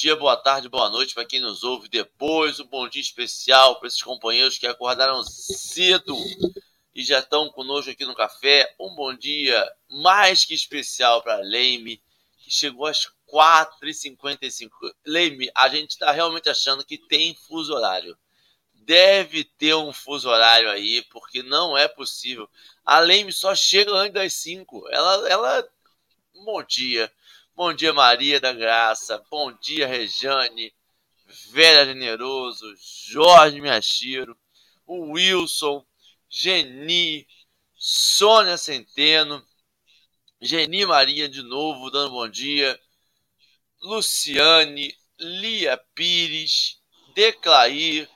dia, boa tarde, boa noite para quem nos ouve depois. Um bom dia especial para esses companheiros que acordaram cedo e já estão conosco aqui no café. Um bom dia mais que especial para Leime, que chegou às 4h55. Leime, a gente está realmente achando que tem fuso horário. Deve ter um fuso horário aí, porque não é possível. A Leime só chega antes das 5. Ela, ela. Bom dia. Bom dia, Maria da Graça. Bom dia, Rejane. Vera Generoso. Jorge Miachiro. O Wilson. Geni. Sônia Centeno. Geni Maria de novo, dando bom dia. Luciane. Lia Pires. Declair.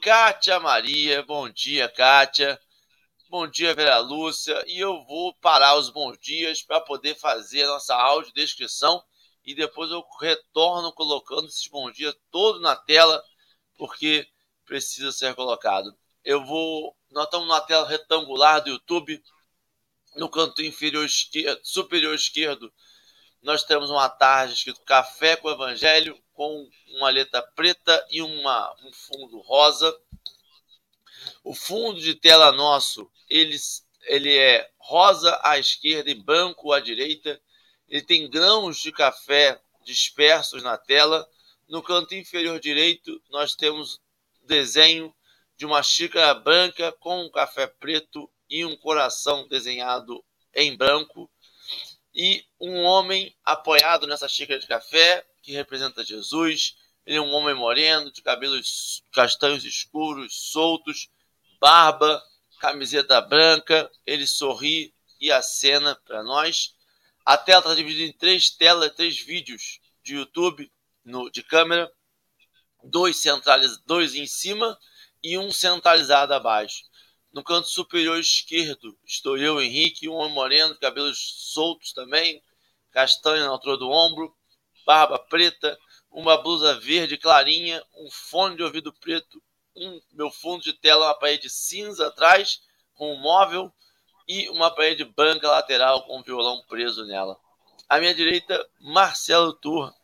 Kátia Maria. Bom dia, Kátia. Bom dia, Vera Lúcia. E eu vou parar os bons dias para poder fazer a nossa audiodescrição e depois eu retorno colocando esses bons dias todo na tela, porque precisa ser colocado. Eu vou. Nós estamos na tela retangular do YouTube. No canto inferior esquerdo, superior esquerdo, nós temos uma tarde escrito Café com Evangelho, com uma letra preta e uma, um fundo rosa. O fundo de tela nosso, ele, ele é rosa à esquerda e branco à direita. Ele tem grãos de café dispersos na tela. No canto inferior direito, nós temos desenho de uma xícara branca com um café preto e um coração desenhado em branco. E um homem apoiado nessa xícara de café, que representa Jesus. Ele é um homem moreno, de cabelos castanhos escuros, soltos, barba, camiseta branca, ele sorri e acena para nós. A tela está dividida em três telas, três vídeos de YouTube no, de câmera, dois, centraliz, dois em cima e um centralizado abaixo. No canto superior esquerdo estou eu, Henrique, um homem moreno, cabelos soltos também, castanho na altura do ombro, barba preta, uma blusa verde clarinha, um fone de ouvido preto um, meu fundo de tela uma parede cinza atrás, com um móvel, e uma parede branca lateral com um violão preso nela. À minha direita, Marcelo Tur.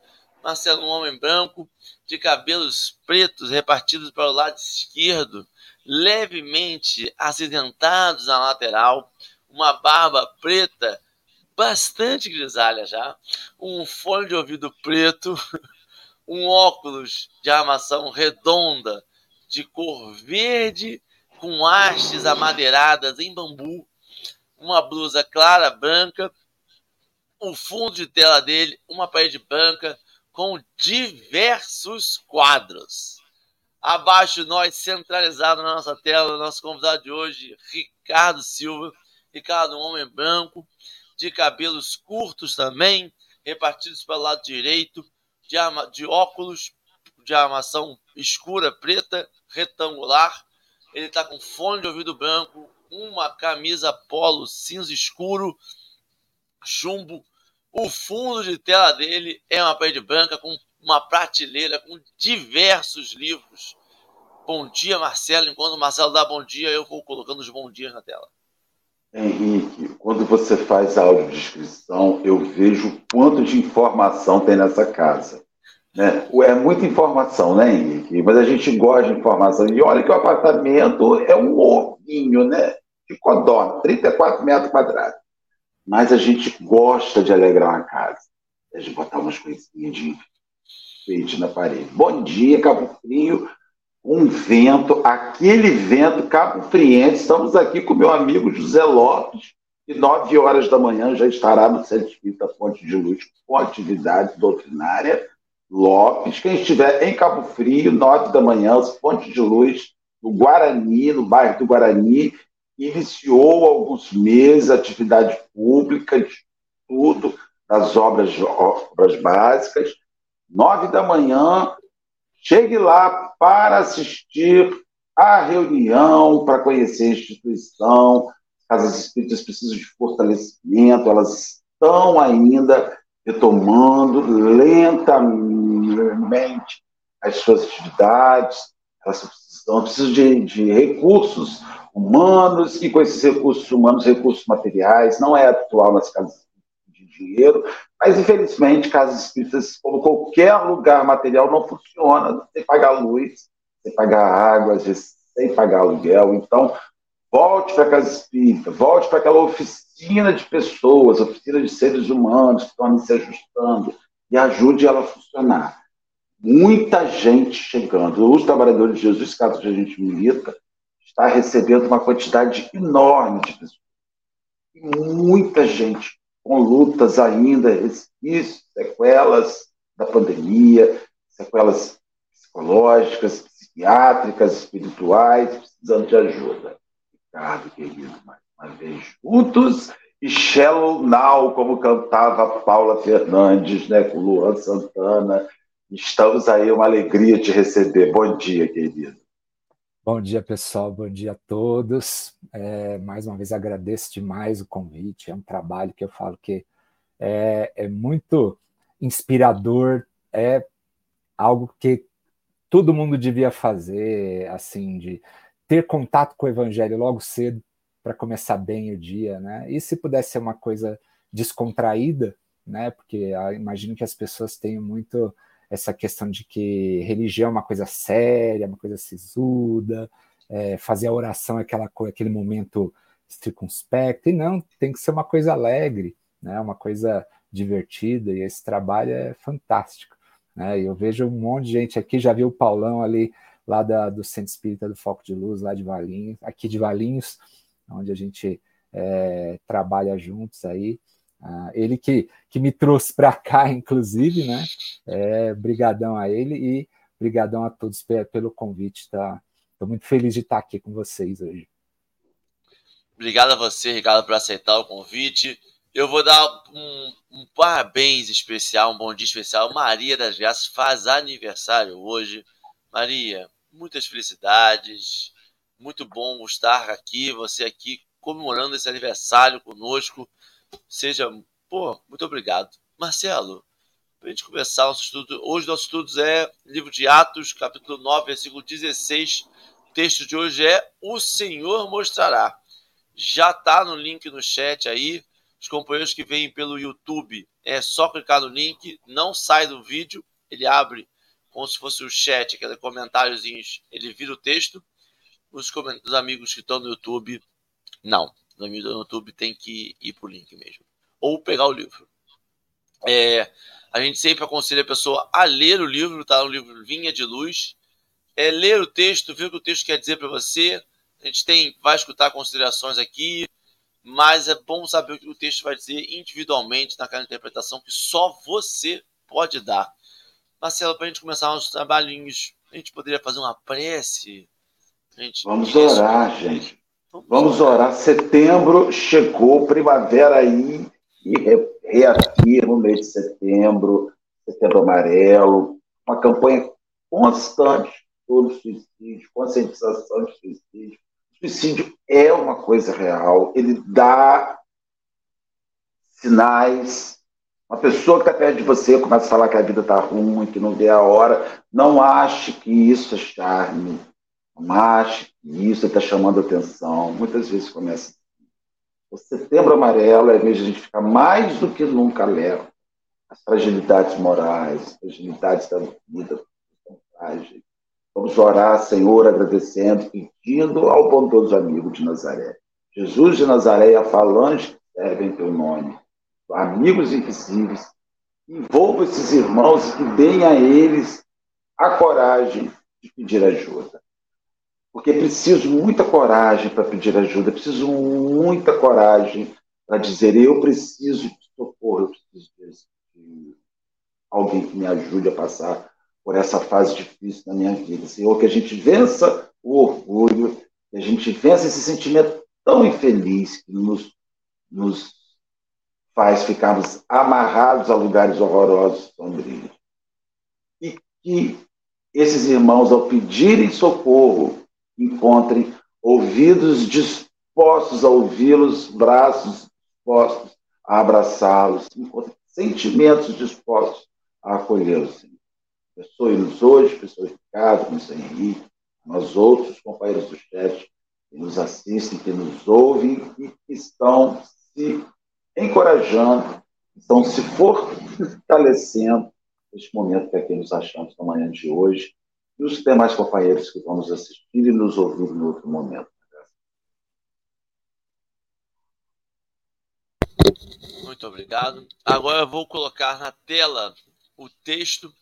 Marcelo, um homem branco, de cabelos pretos repartidos para o lado esquerdo, levemente acidentados na lateral, uma barba preta, bastante grisalha já, um fone de ouvido preto, um óculos de armação redonda de cor verde com hastes amadeiradas em bambu, uma blusa clara branca, o fundo de tela dele, uma parede branca com diversos quadros. Abaixo nós, centralizado na nossa tela, nosso convidado de hoje, Ricardo Silva. Ricardo, um homem branco, de cabelos curtos também, repartidos pelo lado direito, de, de óculos de armação escura, preta, retangular. Ele está com fone de ouvido branco, uma camisa polo cinza escuro, chumbo. O fundo de tela dele é uma parede branca com uma prateleira com diversos livros. Bom dia, Marcelo. Enquanto o Marcelo dá bom dia, eu vou colocando os bons dias na tela. Henrique, quando você faz a audiodescrição, eu vejo quanto de informação tem nessa casa. Né? É muita informação, né, Henrique? Mas a gente gosta de informação. E olha que o apartamento é um ovinho, né? De codorna, 34 metros quadrados. Mas a gente gosta de alegrar uma casa. De botar umas coisinhas de enfeite na parede. Bom dia, Cabo Frio. Um vento, aquele vento cabo friense. Estamos aqui com meu amigo José Lopes, que nove horas da manhã já estará no Centro Espírita Fonte de Luz com atividade doutrinária Lopes. Quem estiver em Cabo Frio, nove da manhã, Ponte de Luz, no Guarani, no bairro do Guarani, iniciou há alguns meses atividade pública, estudo das obras, obras básicas. Nove da manhã, chegue lá para assistir a reunião, para conhecer a instituição. Casas espíritas precisam de fortalecimento, elas estão ainda retomando lentamente as suas atividades, elas precisam, precisam de, de recursos humanos, e com esses recursos humanos, recursos materiais, não é atual nas casas de dinheiro, mas infelizmente casas espíritas, como qualquer lugar material, não funciona sem pagar luz, sem pagar água, sem pagar aluguel. Então, volte para a casa espírita, volte para aquela oficina de pessoas, oficina de seres humanos que estão se ajustando e ajude ela a funcionar. Muita gente chegando. Os trabalhadores de Jesus, caso a gente milita, está recebendo uma quantidade enorme de pessoas. E muita gente com lutas ainda, sequelas da pandemia, sequelas psicológicas, psiquiátricas, espirituais, precisando de ajuda. Ricardo, querido, mais uma vez juntos e Shallow Now, como cantava Paula Fernandes, né, com Luan Santana. Estamos aí, uma alegria te receber. Bom dia, querido. Bom dia, pessoal. Bom dia a todos. É, mais uma vez agradeço demais o convite. É um trabalho que eu falo que é, é muito inspirador. É algo que todo mundo devia fazer, assim, de ter contato com o Evangelho logo cedo para começar bem o dia, né? E se pudesse ser uma coisa descontraída, né? Porque ah, imagino que as pessoas tenham muito essa questão de que religião é uma coisa séria, uma coisa sisuda, é, fazer a oração é aquela aquele momento circunspecto, e não, tem que ser uma coisa alegre, né, uma coisa divertida, e esse trabalho é fantástico. Né, eu vejo um monte de gente aqui, já viu o Paulão ali, lá da, do Centro Espírita do Foco de Luz, lá de Valinhos, aqui de Valinhos, onde a gente é, trabalha juntos aí, Uh, ele que, que me trouxe para cá, inclusive, né? É, brigadão a ele e brigadão a todos pelo convite, tá? Estou muito feliz de estar aqui com vocês hoje. Obrigado a você, Ricardo, por aceitar o convite. Eu vou dar um, um, parabéns especial, um bom dia especial. Maria das Graças faz aniversário hoje. Maria, muitas felicidades. Muito bom estar aqui, você aqui comemorando esse aniversário conosco. Seja, pô, muito obrigado. Marcelo, para a gente começar nosso estudo, hoje nosso estudo é livro de Atos, capítulo 9, versículo 16. O texto de hoje é O Senhor mostrará. Já está no link no chat aí. Os companheiros que vêm pelo YouTube, é só clicar no link, não sai do vídeo, ele abre como se fosse o chat, aqueles comentáriozinhos, ele vira o texto. Os, os amigos que estão no YouTube, não no do YouTube tem que ir para o link mesmo. Ou pegar o livro. É, a gente sempre aconselha a pessoa a ler o livro, tá? O livro Vinha de Luz. É ler o texto, ver o que o texto quer dizer para você. A gente tem, vai escutar considerações aqui, mas é bom saber o que o texto vai dizer individualmente naquela interpretação que só você pode dar. Marcelo, para a gente começar nossos trabalhinhos, a gente poderia fazer uma prece? Vamos orar, gente. Vamos orar. Setembro chegou, primavera aí, e reafirma o mês de setembro, setembro amarelo, uma campanha constante sobre suicídio, conscientização de suicídio. Suicídio é uma coisa real, ele dá sinais. Uma pessoa que está perto de você começa a falar que a vida está ruim, que não vê a hora. Não ache que isso é charme. E isso está chamando atenção. Muitas vezes começa. O setembro amarelo é de a gente ficar mais do que nunca alerta. As fragilidades morais, as fragilidades da vida Vamos orar, Senhor, agradecendo, pedindo ao bondoso amigo de Nazaré. Jesus de Nazaré a falange que servem teu nome. Amigos invisíveis, envolva esses irmãos e deem a eles a coragem de pedir ajuda. Porque preciso muita coragem para pedir ajuda, preciso muita coragem para dizer: eu preciso de socorro, eu preciso de alguém que me ajude a passar por essa fase difícil na minha vida. Senhor, que a gente vença o orgulho, que a gente vença esse sentimento tão infeliz que nos, nos faz ficarmos amarrados a lugares horrorosos, sombrios. E que esses irmãos, ao pedirem socorro, encontrem ouvidos dispostos a ouvi-los, braços dispostos a abraçá-los, sentimentos dispostos a acolhê-los. Abençoe-nos hoje, pessoas de casa, como Henrique, nós outros companheiros do chat que nos assistem, que nos ouvem e que estão se encorajando Então, se for fortalecendo neste momento que aqui nos achamos na manhã de hoje, e os demais companheiros que vão nos assistir e nos ouvir em outro momento. Muito obrigado. Agora eu vou colocar na tela o texto,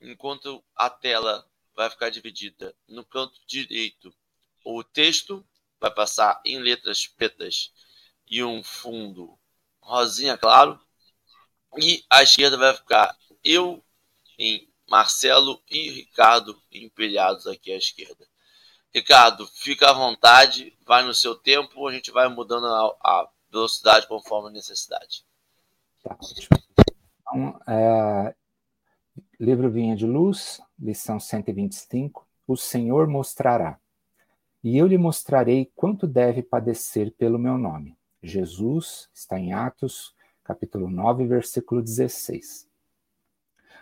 enquanto a tela vai ficar dividida no canto direito. O texto vai passar em letras pretas e um fundo rosinha claro. E à esquerda vai ficar eu em Marcelo e Ricardo empilhados aqui à esquerda. Ricardo, fica à vontade, vai no seu tempo, a gente vai mudando a, a velocidade conforme a necessidade. Tá. Então, é, livro Vinha de Luz, lição 125. O Senhor mostrará. E eu lhe mostrarei quanto deve padecer pelo meu nome. Jesus está em Atos, capítulo 9, versículo 16.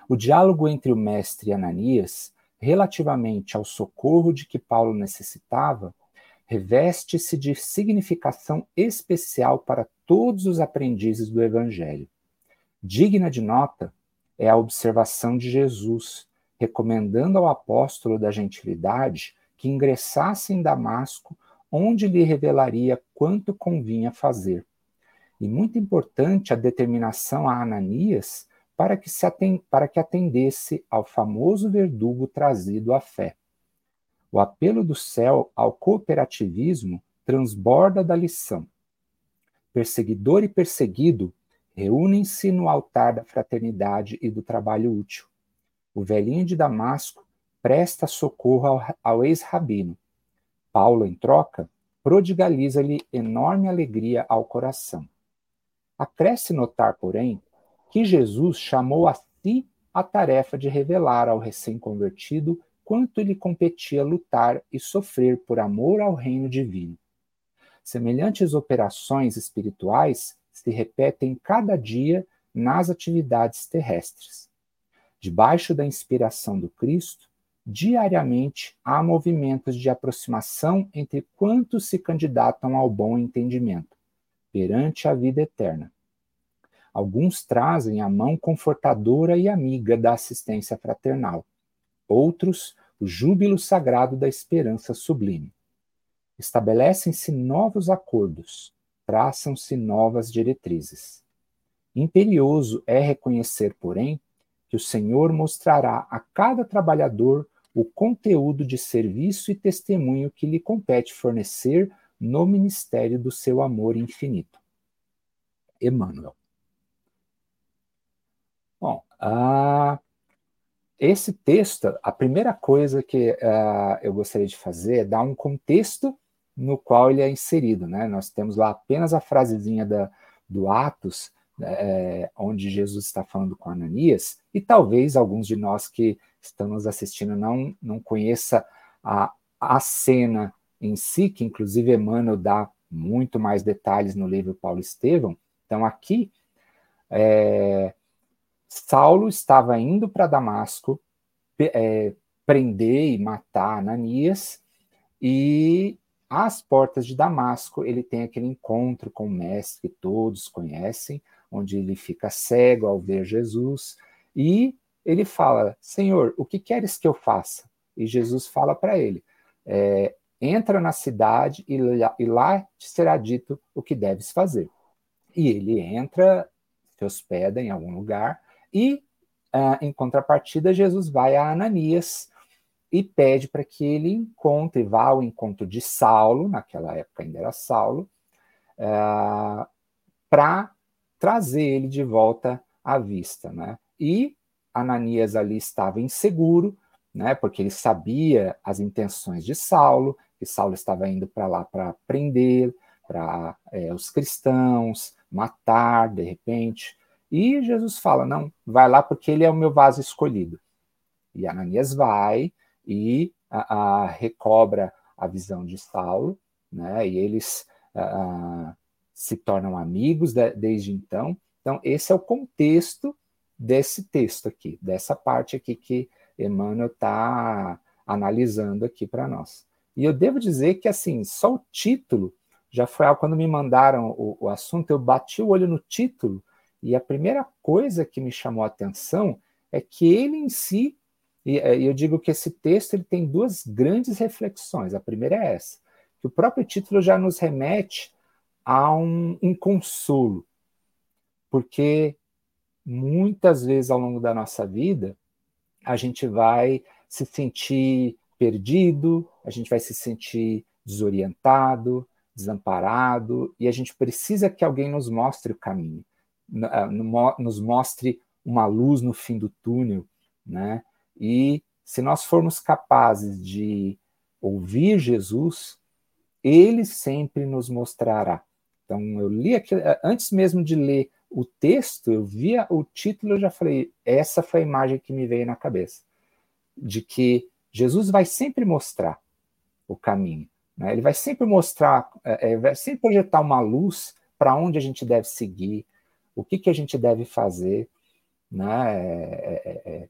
O diálogo entre o mestre e Ananias, relativamente ao socorro de que Paulo necessitava, reveste-se de significação especial para todos os aprendizes do Evangelho. Digna de nota é a observação de Jesus, recomendando ao apóstolo da gentilidade que ingressasse em Damasco, onde lhe revelaria quanto convinha fazer. E muito importante a determinação a Ananias para que, se atend, para que atendesse ao famoso verdugo trazido à fé. O apelo do céu ao cooperativismo transborda da lição. Perseguidor e perseguido reúnem-se no altar da fraternidade e do trabalho útil. O velhinho de Damasco presta socorro ao, ao ex-rabino. Paulo, em troca, prodigaliza-lhe enorme alegria ao coração. Acresce notar, porém, que Jesus chamou a si a tarefa de revelar ao recém-convertido quanto lhe competia lutar e sofrer por amor ao reino divino. Semelhantes operações espirituais se repetem cada dia nas atividades terrestres. Debaixo da inspiração do Cristo, diariamente há movimentos de aproximação entre quantos se candidatam ao bom entendimento, perante a vida eterna. Alguns trazem a mão confortadora e amiga da assistência fraternal. Outros, o júbilo sagrado da esperança sublime. Estabelecem-se novos acordos, traçam-se novas diretrizes. Imperioso é reconhecer, porém, que o Senhor mostrará a cada trabalhador o conteúdo de serviço e testemunho que lhe compete fornecer no ministério do seu amor infinito. Emmanuel. Bom, uh, esse texto, a primeira coisa que uh, eu gostaria de fazer é dar um contexto no qual ele é inserido. Né? Nós temos lá apenas a frasezinha da, do Atos, é, onde Jesus está falando com Ananias, e talvez alguns de nós que estão nos assistindo não, não conheça a, a cena em si, que inclusive Emmanuel dá muito mais detalhes no livro Paulo Estevão. Então, aqui, é, Saulo estava indo para Damasco é, prender e matar Ananias, e às portas de Damasco ele tem aquele encontro com o mestre que todos conhecem, onde ele fica cego ao ver Jesus, e ele fala: Senhor, o que queres que eu faça? E Jesus fala para ele: é, entra na cidade e e lá te será dito o que deves fazer. E ele entra, se hospeda em algum lugar, e, uh, em contrapartida, Jesus vai a Ananias e pede para que ele encontre, vá ao encontro de Saulo, naquela época ainda era Saulo, uh, para trazer ele de volta à vista. Né? E Ananias ali estava inseguro, né, porque ele sabia as intenções de Saulo, que Saulo estava indo para lá para prender para é, os cristãos, matar de repente. E Jesus fala: não, vai lá porque ele é o meu vaso escolhido. E Ananias vai e a, a, recobra a visão de Saulo, né? E eles a, se tornam amigos de, desde então. Então, esse é o contexto desse texto aqui, dessa parte aqui que Emmanuel está analisando aqui para nós. E eu devo dizer que, assim, só o título já foi algo, quando me mandaram o, o assunto, eu bati o olho no título E a primeira coisa que me chamou a atenção é que ele em si, e é, eu digo que esse texto ele tem duas grandes reflexões. A primeira é essa, que o próprio título já nos remete a um, consolo, porque muitas vezes ao longo da nossa vida a gente vai se sentir perdido, a gente vai se sentir desorientado, desamparado, e a gente precisa que alguém nos mostre o caminho, nos mostre uma luz no fim do túnel, né? E se nós formos capazes de ouvir Jesus, ele sempre nos mostrará. Então, eu li aqui, eh, antes mesmo de ler o texto, eu via o título, eu já falei, essa foi a imagem que me veio na cabeça, de que Jesus vai sempre mostrar o caminho. Né? Ele vai sempre mostrar, é, vai sempre projetar uma luz para onde a gente deve seguir, o que, que a gente deve fazer. Né? É, é, é,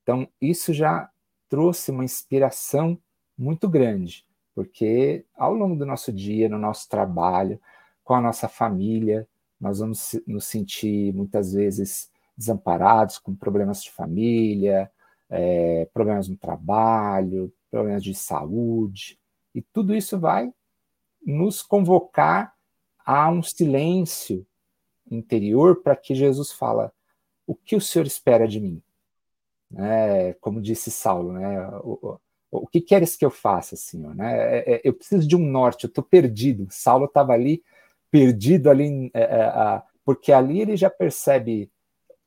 então, isso já trouxe uma inspiração muito grande, porque ao longo do nosso dia, no nosso trabalho, com a nossa família, nós vamos nos sentir muitas vezes desamparados, com problemas de família, é, problemas no trabalho, problemas de saúde, e tudo isso vai nos convocar a um silêncio interior para que Jesus fala: o que o Senhor espera de mim? É, como disse Saulo, né? O, o, o, que queres que eu faça, Senhor? Né? É, é, eu preciso de um norte, eu estou perdido. Saulo estava ali perdido ali, é, porque ali ele já percebe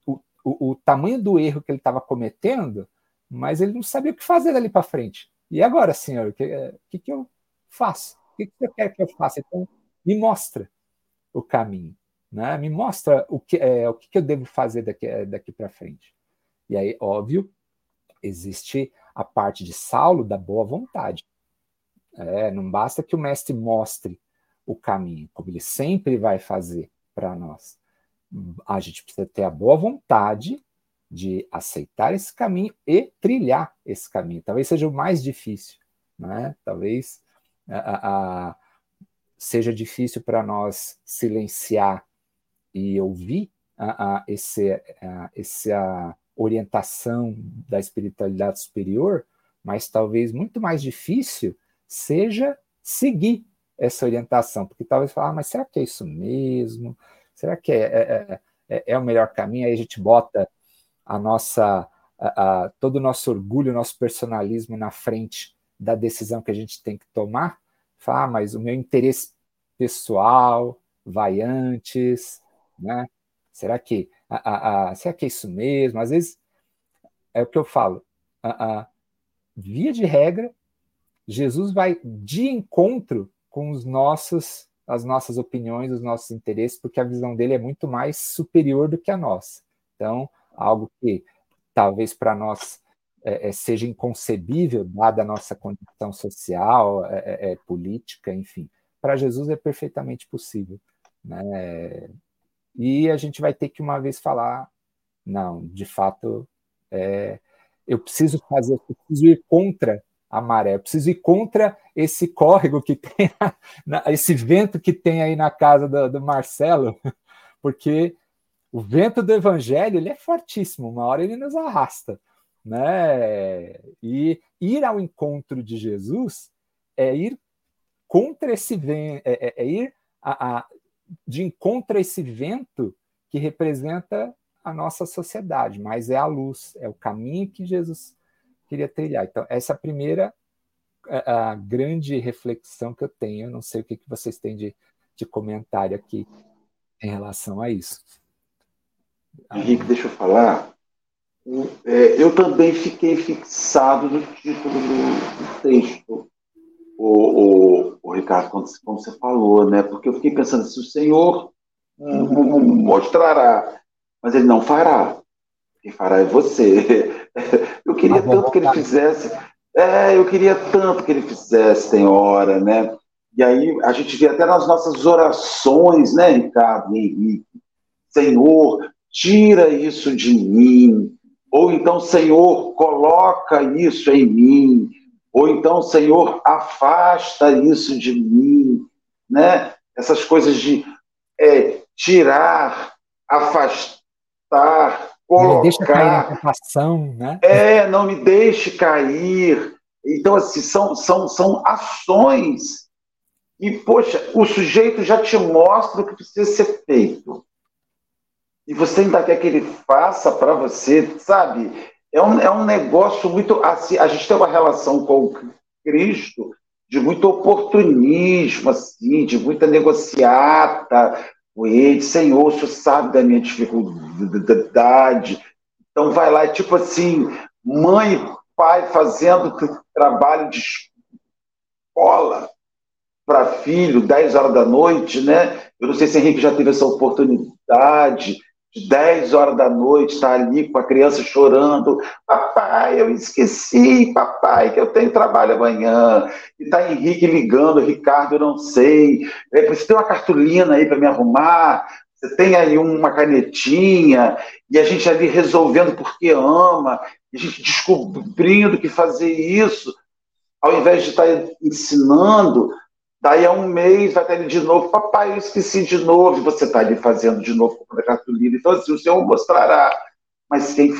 o, o, o tamanho do erro que ele estava cometendo, mas ele não sabia o que fazer dali para frente. E agora, senhor, o que, que, que eu faço? O que, que você quer que eu faça? Então, me mostra o caminho, né? me mostra o que, é, o que, eu devo fazer daqui, daqui para frente. E aí, óbvio, existe a parte de Saulo da boa vontade. É, não basta que o mestre mostre o caminho, como ele sempre vai fazer para nós. A gente precisa ter a boa vontade de aceitar esse caminho e trilhar esse caminho. Talvez seja o mais difícil, né? Talvez a, a, seja difícil para nós silenciar e ouvir a, a, esse, a, essa orientação da espiritualidade superior, mas talvez muito mais difícil seja seguir essa orientação, porque talvez falar, ah, mas será que é isso mesmo? Será que é, é, é, é o melhor caminho? Aí a gente bota a nossa, a, a, todo o nosso orgulho, o nosso personalismo na frente da decisão que a gente tem que tomar, falar, ah, mas o meu interesse pessoal vai antes, né? Será que, a, a, será que é isso mesmo? Às vezes é o que eu falo. A, a, via de regra, Jesus vai de encontro com os nossos, as nossas opiniões, os nossos interesses, porque a visão dele é muito mais superior do que a nossa. Então, algo que talvez para nós é, é, seja inconcebível, dada a nossa condição social, é, é, é política, enfim. Para Jesus é perfeitamente possível. Né? E a gente vai ter que uma vez falar, não, de fato, é, eu preciso fazer, eu preciso ir contra a maré. Eu preciso ir contra esse córrego que tem, esse vento que tem aí na casa do, do, Marcelo, porque o vento do evangelho ele é fortíssimo, uma hora ele nos arrasta. Né? E ir ao encontro de Jesus é ir contra esse vento, é, é, é ir a, a, de encontro a esse vento que representa a nossa sociedade, mas é a luz, é o caminho que Jesus queria trilhar. Então, essa é a primeira a, a grande reflexão que eu tenho. Eu não sei o que, que vocês têm de, de comentário aqui em relação a isso. Henrique, deixa eu falar. É, eu também fiquei fixado no título do texto, o, o, o Ricardo, como, como, você falou, né? Porque eu fiquei pensando, se o Senhor mostrará, mas ele não fará. Quem fará é você. Eu queria tanto que ele fizesse. É, eu queria tanto que ele fizesse, tem hora, né? E aí a gente vê até nas nossas orações, né, Ricardo e Henrique? Senhor, tira isso de mim. Ou então, Senhor, coloca isso em mim. Ou então, Senhor, afasta isso de mim. Né? Essas coisas de é, tirar afastar, colocar. Não deixa cair na tentação, né? É, não me deixe cair. Então, assim, são, são, são ações e, poxa, o sujeito já te mostra o que precisa ser feito. E você ainda quer que ele faça para você, sabe? É um, é um negócio muito. Assim, a gente tem uma relação com Cristo de muito oportunismo, assim, de muita negociata com ele. Senhor, o senhor sabe da minha dificuldade. Então vai lá, tipo assim, mãe e pai fazendo trabalho de escola para filho, 10 horas da noite, né? Eu não sei se Henrique já teve essa oportunidade de 10 horas da noite, estar tá ali com a criança chorando. Papai, eu esqueci, papai, que eu tenho trabalho amanhã. E está Henrique ligando, Ricardo, eu não sei. É, você tem uma cartolina aí para me arrumar? Você tem aí uma canetinha? E a gente ali resolvendo porque ama, a gente descobrindo que fazer isso, ao invés de estar tá ensinando, Daí a um mês vai estar ele de novo, papai, eu esqueci de novo, e você está ali fazendo de novo com a cartolina. Então, assim, o Senhor mostrará, mas quem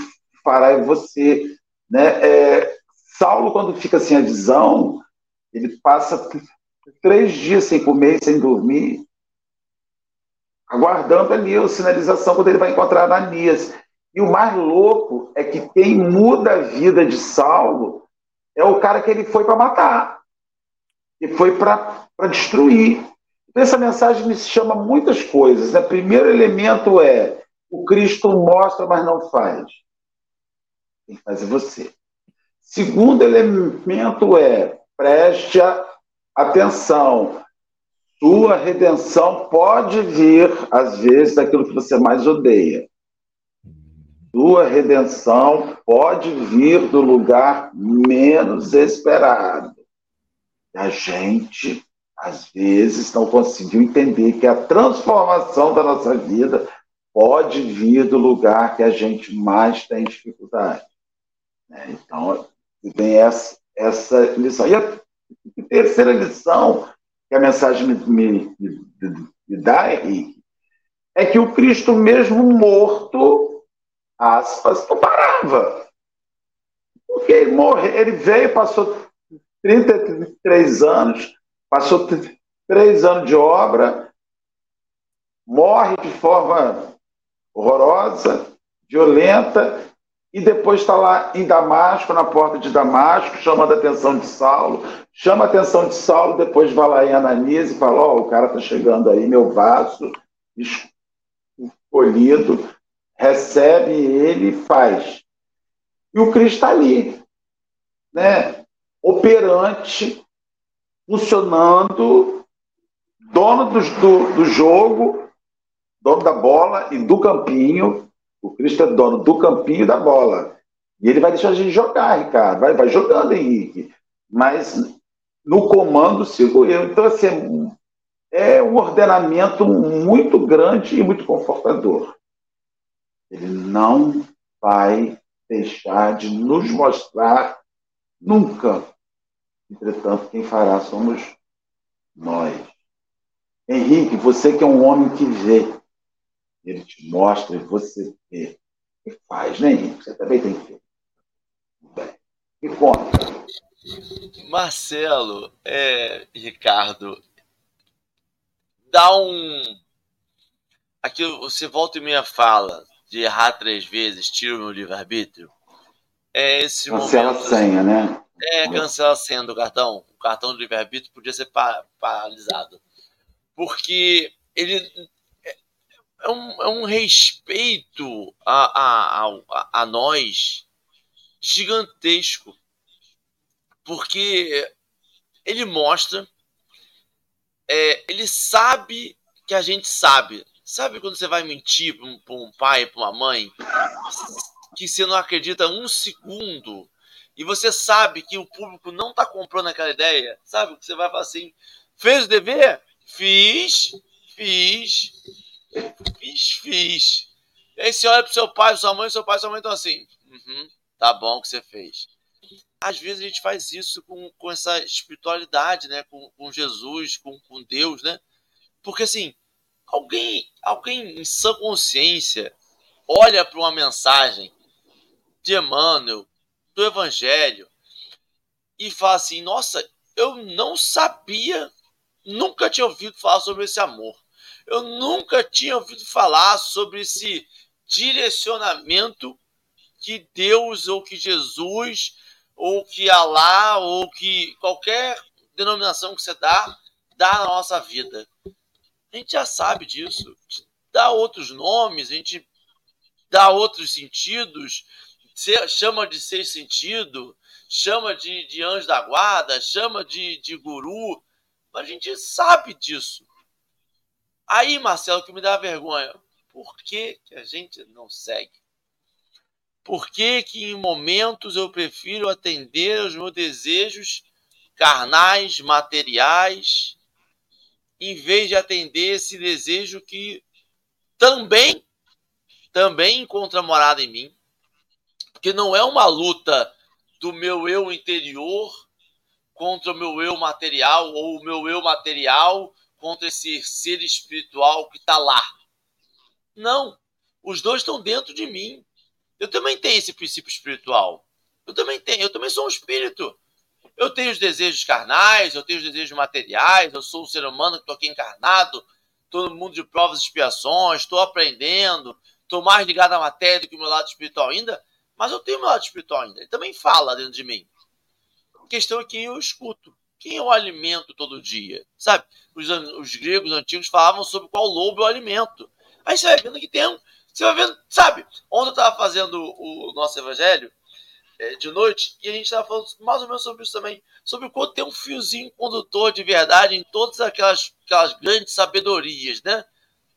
fará é você. Né? É, Saulo, quando fica sem a visão, ele passa três dias sem comer, sem dormir, aguardando ali a sinalização quando ele vai encontrar Ananias. E o mais louco é que quem muda a vida de Saulo é o cara que ele foi para matar. E foi para destruir. Então, essa mensagem me chama muitas coisas. O né? primeiro elemento é o Cristo mostra, mas não faz. Tem que fazer você. Segundo elemento é preste atenção. Sua redenção pode vir, às vezes, daquilo que você mais odeia. Sua redenção pode vir do lugar menos esperado. A gente às vezes não conseguiu entender que a transformação da nossa vida pode vir do lugar que a gente mais tem dificuldade. Né? Então, tem essa, essa lição. E a terceira lição que a mensagem me, me, me, me dá, Henrique, é que o Cristo mesmo morto, aspas, não parava. Porque ele, morre, ele veio, passou 33 anos, passou três anos de obra, morre de forma horrorosa, violenta, e depois está lá em Damasco, na porta de Damasco, chamando a atenção de Saulo, chama a atenção de Saulo, depois vai lá em Ananias e fala, ó, oh, o cara está chegando aí, meu vaso escolhido, recebe ele e faz. E o Cristo está ali, né, operante, funcionando, dono do, do, do jogo, dono da bola e do campinho. O Cristo é dono do campinho e da bola. E ele vai deixar a gente jogar, Ricardo. Vai, vai jogando, Henrique. Mas no comando sigo eu. Então, assim, é um ordenamento muito grande e muito confortador. Ele não vai deixar de nos mostrar nunca Entretanto, quem fará somos nós. Henrique, você que é um homem que vê, ele te mostra e você vê. E faz, né, Henrique? Você também tem que ver. Bem, me conta. Marcelo, é, Ricardo, dá um. Aqui você volta e meia fala de errar três vezes, tira o meu livre-arbítrio. É esse Cancela momento. a senha, né? É, cancela a senha do cartão. O cartão do livre-arbítrio podia ser paralisado. Porque ele é um, é um respeito a, a, a, a nós gigantesco. Porque ele mostra, é, ele sabe que a gente sabe. Sabe quando você vai mentir para um, um pai, para uma mãe, que você não acredita um segundo e você sabe que o público não está comprando aquela ideia, sabe? Você vai falar assim: fez o dever? Fiz, fiz, fiz, fiz. E aí você olha pro seu pai, sua mãe, seu pai, sua mãe estão assim: uhum, tá bom que você fez. Às vezes a gente faz isso com, com essa espiritualidade, né? Com, com Jesus, com, com Deus, né? Porque assim, Alguém, alguém em sã consciência olha para uma mensagem de Emmanuel, do Evangelho, e fala assim: Nossa, eu não sabia, nunca tinha ouvido falar sobre esse amor. Eu nunca tinha ouvido falar sobre esse direcionamento que Deus ou que Jesus ou que Alá ou que qualquer denominação que você dá dá na nossa vida. A gente já sabe disso. Dá outros nomes, a gente dá outros sentidos, chama de seis sentido, chama de, de anjo da guarda, chama de, de guru. A gente sabe disso. Aí, Marcelo, que me dá vergonha. Por que, que a gente não segue? Por que, que em momentos eu prefiro atender aos meus desejos carnais, materiais, em vez de atender esse desejo que também também encontra morada em mim, porque não é uma luta do meu eu interior contra o meu eu material ou o meu eu material contra esse ser espiritual que está lá. Não, os dois estão dentro de mim. Eu também tenho esse princípio espiritual. Eu também tenho, eu também sou um espírito. Eu tenho os desejos carnais, eu tenho os desejos materiais, eu sou um ser humano que estou aqui encarnado, estou no mundo de provas e expiações, estou aprendendo, estou mais ligado à matéria do que o meu lado espiritual ainda, mas eu tenho meu lado espiritual ainda. Ele também fala dentro de mim. A questão é quem eu escuto, quem eu alimento todo dia. Sabe? Os, os gregos antigos falavam sobre qual lobo eu alimento. Aí você vai vendo que tem um. Você vai vendo, sabe? Ontem eu estava fazendo o nosso evangelho é, de noite, e a gente estava falando mais ou menos sobre isso também, sobre o quanto tem um fiozinho condutor de verdade em todas aquelas, aquelas grandes sabedorias, né?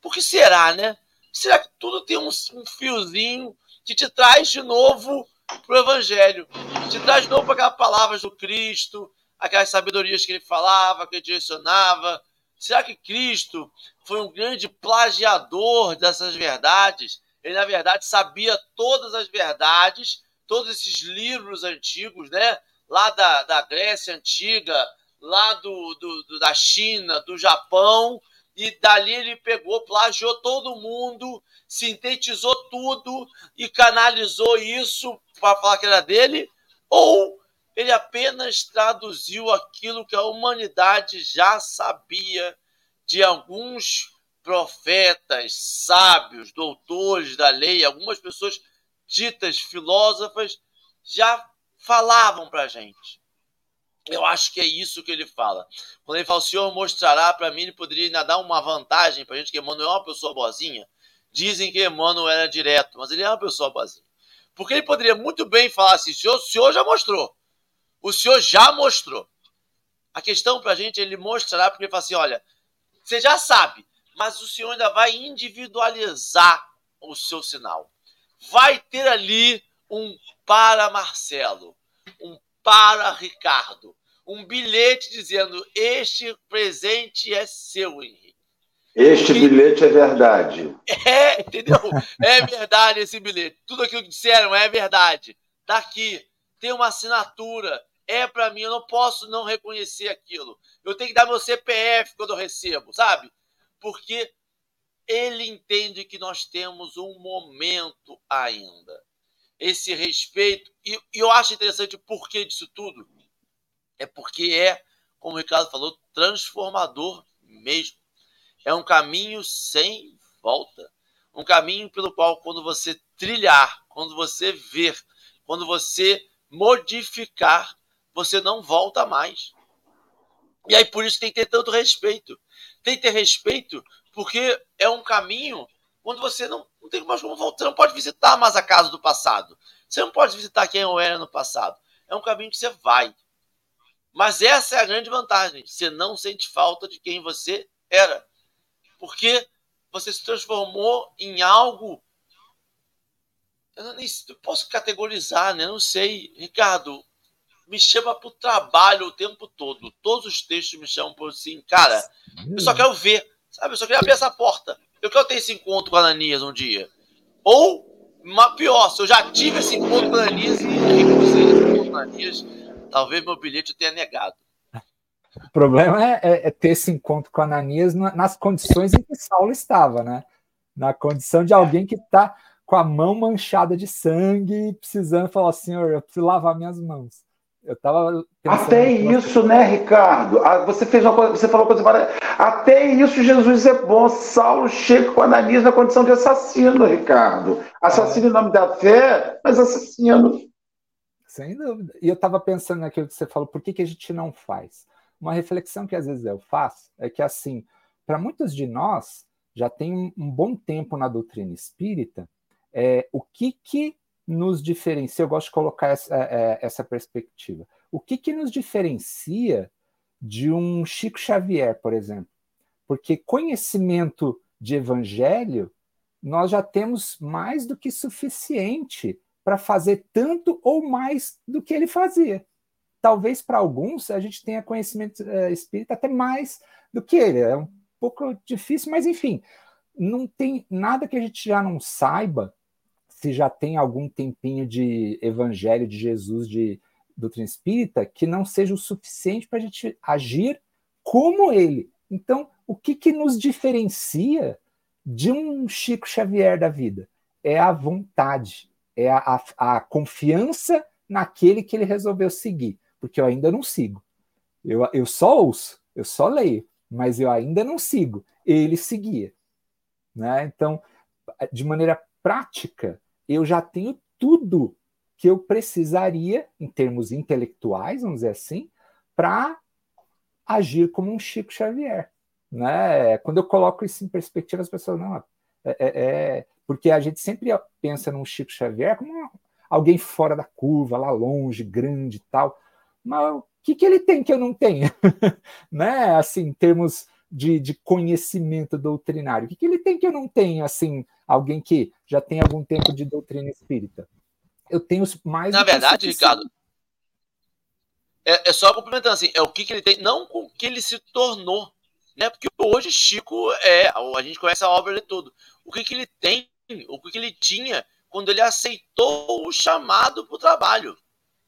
Por que será, né? Será que tudo tem um, um fiozinho que te traz de novo para o Evangelho, te traz de novo para aquelas palavras do Cristo, aquelas sabedorias que ele falava, que ele direcionava? Será que Cristo foi um grande plagiador dessas verdades? Ele, na verdade, sabia todas as verdades todos esses livros antigos, né? Lá da, da Grécia Antiga, lá do, do, do, da China, do Japão, e dali ele pegou, plagiou todo mundo, sintetizou tudo e canalizou isso para falar que era dele, ou ele apenas traduziu aquilo que a humanidade já sabia de alguns profetas, sábios, doutores da lei, algumas pessoas ditas filósofas já falavam para a gente. Eu acho que é isso que ele fala. Quando ele fala, o Senhor mostrará para mim, ele poderia ainda dar uma vantagem para a gente, que Emmanuel é uma pessoa boazinha. Dizem que Emmanuel era direto, mas ele é uma pessoa boazinha. Porque ele poderia muito bem falar assim, o Senhor, o senhor já mostrou. O Senhor já mostrou. A questão para a gente, ele mostrará, porque ele fala assim, olha, você já sabe, mas o Senhor ainda vai individualizar o seu sinal vai ter ali um para Marcelo, para Ricardo, um bilhete dizendo: Este presente é seu, Henrique. Este e... bilhete é verdade. É, entendeu? É verdade esse bilhete. Tudo aquilo que disseram é verdade. Tá aqui. Tem uma assinatura. É para mim. Eu não posso não reconhecer aquilo. Eu tenho que dar meu CPF quando eu recebo, sabe? Porque ele entende que nós temos um momento ainda. Esse respeito, e, e eu acho interessante o porquê disso tudo. É porque é, como o Ricardo falou, transformador mesmo. É um caminho sem volta. Um caminho pelo qual, quando você trilhar, quando você ver, quando você modificar, você não volta mais. E aí por isso tem que ter tanto respeito. Tem que ter respeito porque é um caminho onde você não, não tem mais como voltar, não pode visitar mais a casa do passado. Você não pode visitar quem eu era no passado. É um caminho que você vai. Mas essa é a grande vantagem. Você não sente falta de quem você era. Porque você se transformou em algo. Eu não nem posso categorizar, né? Eu não sei. Ricardo, me chama para o trabalho o tempo todo. Todos os textos me chamam por assim, cara, eu só quero ver. Sabe, eu só queria abrir essa porta. Eu quero ter esse encontro com a Ananias um dia. Ou, uma pior, se eu já tive esse encontro com a Ananias e recusei esse encontro com a Ananias, talvez meu bilhete eu tenha negado. O problema é, é, é, ter esse encontro com Ananias nas condições em que Saulo estava, né? Na condição de alguém que está com a mão manchada de sangue, precisando falar, Senhor, eu preciso lavar minhas mãos. Eu tava Até isso, né, Ricardo? Ah, você fez uma coisa, você falou uma coisa Até isso Jesus é bom. Saulo chega com Ananias na condição de assassino, Ricardo. Assassino é. em nome da fé, mas assassino. Sem dúvida. E eu estava pensando naquilo que você falou, por que, que a gente não faz? Uma reflexão que às vezes eu faço é que, assim, para muitos de nós, já tem um bom tempo na doutrina espírita, é, o que, que nos diferencia? Eu gosto de colocar essa, é, essa perspectiva. O que, que nos diferencia de um Chico Xavier, por exemplo? Porque conhecimento de evangelho nós já temos mais do que suficiente para fazer tanto ou mais do que ele fazia. Talvez para alguns a gente tenha conhecimento é, espírita até mais do que ele. É um pouco difícil, mas enfim, não tem nada que a gente já não saiba se já tem algum tempinho de evangelho de Jesus de doutrina espírita que não seja o suficiente para a gente agir como ele. Então, o que, que nos diferencia de um Chico Xavier da vida? É a vontade, é a, a, a confiança naquele que ele resolveu seguir, porque eu ainda não sigo. Eu, eu só ouço, eu só leio, mas eu ainda não sigo. Ele seguia. Né? Então, de maneira prática, eu já tenho tudo que eu precisaria, em termos intelectuais, vamos dizer assim, para agir como um Chico Xavier. Né? Quando eu coloco isso em perspectiva, as pessoas não. É, é, é porque a gente sempre pensa num Chico Xavier como alguém fora da curva, lá longe, grande e tal. Mas o que, que ele tem que eu não tenho? né? Assim, em termos de, de conhecimento doutrinário? O que, que ele tem que eu não tenho, assim, alguém que já tem algum tempo de doutrina espírita? Eu tenho mais. Na verdade, Ricardo, é, é, só complementando assim, é o que, que ele tem, não com o que ele se tornou. Né? Porque hoje Chico é. A gente conhece a obra de tudo. O que, que ele tem, o que, que ele tinha quando ele aceitou o chamado para o trabalho.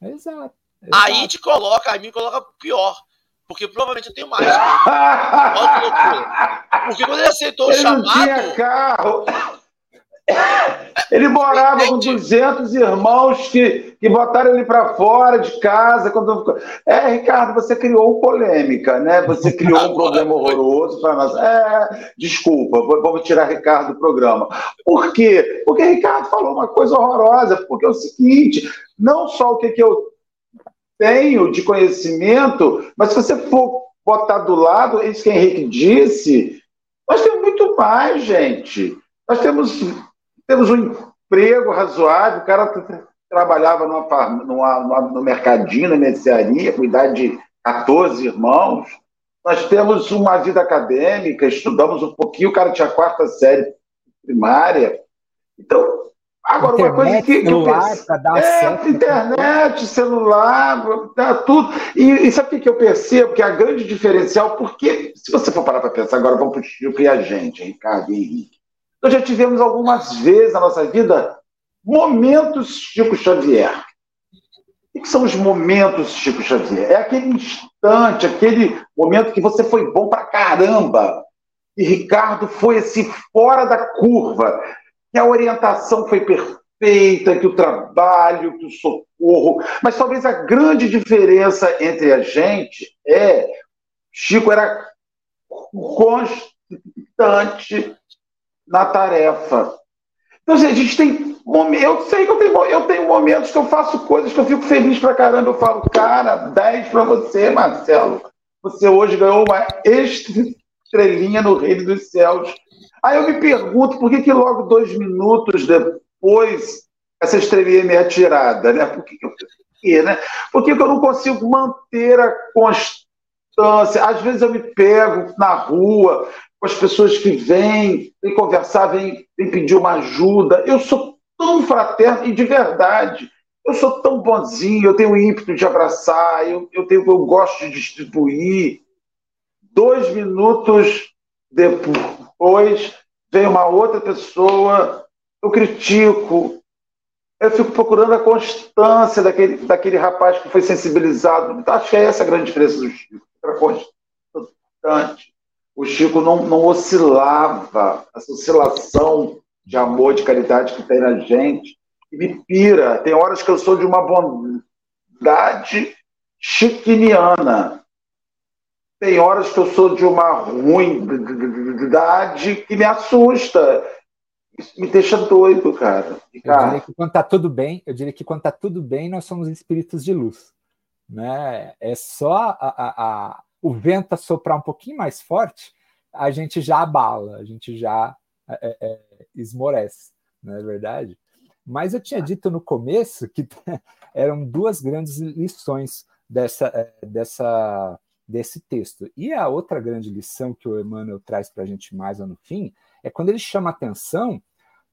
Exato, exato. Aí te coloca, aí me coloca pior. Porque provavelmente eu tenho mais. Olha que loucura. Porque quando ele aceitou ele o chamado. Não tinha carro. Ele morava com 200 irmãos que, que botaram ele para fora de casa. Quando... É, Ricardo, você criou polêmica, né? Você criou um problema horroroso para nós. É, desculpa, vamos tirar Ricardo do programa. Por quê? Porque Ricardo falou uma coisa horrorosa. Porque é o seguinte: não só o que, que eu tenho de conhecimento, mas se você for botar do lado isso que Henrique disse, nós temos muito mais, gente. Nós temos, temos um emprego razoável, o cara trabalhava numa, numa, numa, no mercadinho, na mercearia, cuidar de 14 irmãos. Nós temos uma vida acadêmica, estudamos um pouquinho, o cara tinha quarta série primária. Então, Agora, internet, uma coisa que, celular, que eu percebo. É, internet, celular, tá, tudo. E, e sabe o que eu percebo? Que a grande diferencial, porque, se você for parar para pensar, agora vamos para o Chico e a gente, Ricardo e Henrique. Nós já tivemos algumas vezes na nossa vida momentos Chico Xavier. O que são os momentos Chico Xavier? É aquele instante, aquele momento que você foi bom para caramba. E Ricardo foi assim, fora da curva que a orientação foi perfeita, que o trabalho, que o socorro. Mas talvez a grande diferença entre a gente é Chico era constante na tarefa. Então, assim, a gente tem eu sei que eu tenho, eu tenho momentos que eu faço coisas que eu fico feliz pra caramba. Eu falo, cara, 10 para você, Marcelo. Você hoje ganhou uma estrelinha no reino dos céus. Aí eu me pergunto por que, que logo dois minutos depois essa estrelinha me é tirada, né? Por que, que, eu, né? por que, que eu não consigo manter a constância? Às vezes eu me pego na rua com as pessoas que vêm, vêm conversar, vêm, vêm pedir uma ajuda. Eu sou tão fraterno e de verdade. Eu sou tão bonzinho, eu tenho ímpeto de abraçar, eu, eu, tenho, eu gosto de distribuir. Dois minutos depois, depois vem uma outra pessoa, eu critico, eu fico procurando a constância daquele, daquele rapaz que foi sensibilizado. Então, acho que é essa a grande diferença do Chico. era constante. O Chico não, não oscilava, essa oscilação de amor, de caridade que tem na gente, e me pira. Tem horas que eu sou de uma bondade chiquiniana. Tem horas que eu sou de uma ruindade que me assusta. Isso me deixa doido, cara. Eu diria que quando está tudo bem, eu diria que quando está tudo bem, nós somos espíritos de luz. Né? É só a, a, a, o vento soprar um pouquinho mais forte, a gente já abala, a gente já é, é, é esmorece, não é verdade? Mas eu tinha dito no começo que eram duas grandes lições dessa, é, dessa, desse texto. E a outra grande lição que o Emmanuel traz para a gente mais no fim é quando ele chama atenção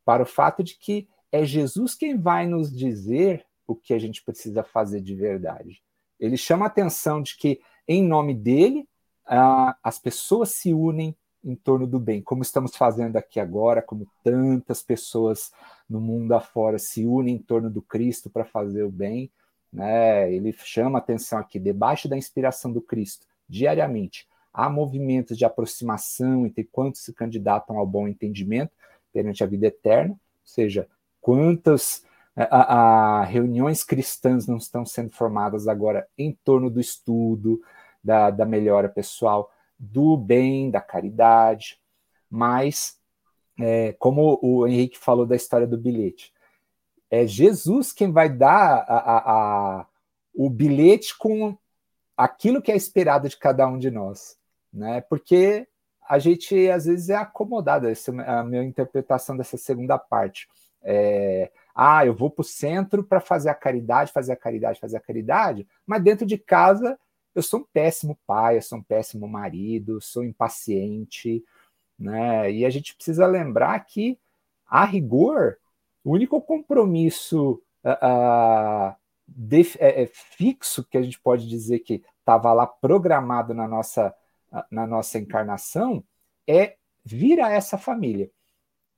para o fato de que é Jesus quem vai nos dizer o que a gente precisa fazer de verdade. Ele chama atenção de que, em nome dele, uh, as pessoas se unem em torno do bem, como estamos fazendo aqui agora, como tantas pessoas no mundo afora se unem em torno do Cristo para fazer o bem. Né? Ele chama atenção aqui, debaixo da inspiração do Cristo, diariamente, há movimentos de aproximação entre quantos se candidatam ao bom entendimento perante a vida eterna, ou seja, quantas a, a, reuniões cristãs não estão sendo formadas agora em torno do estudo, da, da melhora pessoal, do bem, da caridade, mas, é, como o Henrique falou da história do bilhete, é Jesus quem vai dar a, a, o bilhete com aquilo que é esperado de cada um de nós, né? Porque a gente às vezes é acomodado, essa é a minha interpretação dessa segunda parte. É, ah, eu vou para o centro para fazer a caridade, fazer a caridade, fazer a caridade, mas dentro de casa eu sou um péssimo pai, eu sou um péssimo marido, sou impaciente, né? E a gente precisa lembrar que, a rigor, o único compromisso uh, de, é, é, fixo que a gente pode dizer que estava lá programado na nossa, na nossa encarnação é vir a essa família.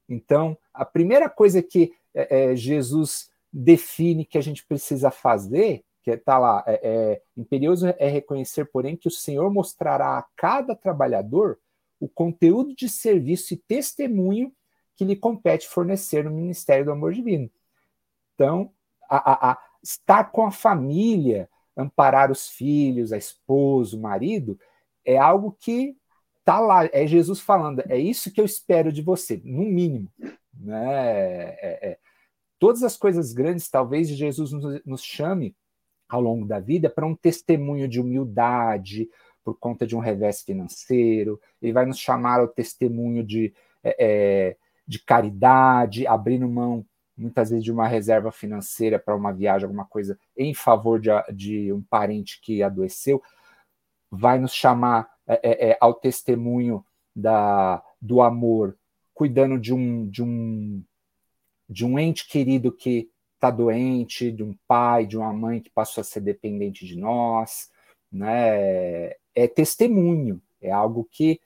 Então, a primeira coisa que é, é, Jesus define que a gente precisa fazer, que está lá, é, é, imperioso é reconhecer, porém, que o Senhor mostrará a cada trabalhador o conteúdo de serviço e testemunho que lhe compete fornecer no ministério do amor divino. Então, a, a, a estar com a família, amparar os filhos, a esposa, o marido, é algo que está lá, é Jesus falando, é isso que eu espero de você, no mínimo. Né? É, é, todas as coisas grandes, talvez Jesus nos, nos chame ao longo da vida para um testemunho de humildade, por conta de um revés financeiro, ele vai nos chamar ao testemunho de, é, é, de caridade, abrindo mão, muitas vezes, de uma reserva financeira para uma viagem, alguma coisa em favor de, de um parente que adoeceu, vai nos chamar é, é, é ao testemunho da, do amor, cuidando de um, de um de um ente querido que está doente, de um pai, de uma mãe que passou a ser dependente de nós, né? É testemunho, é algo que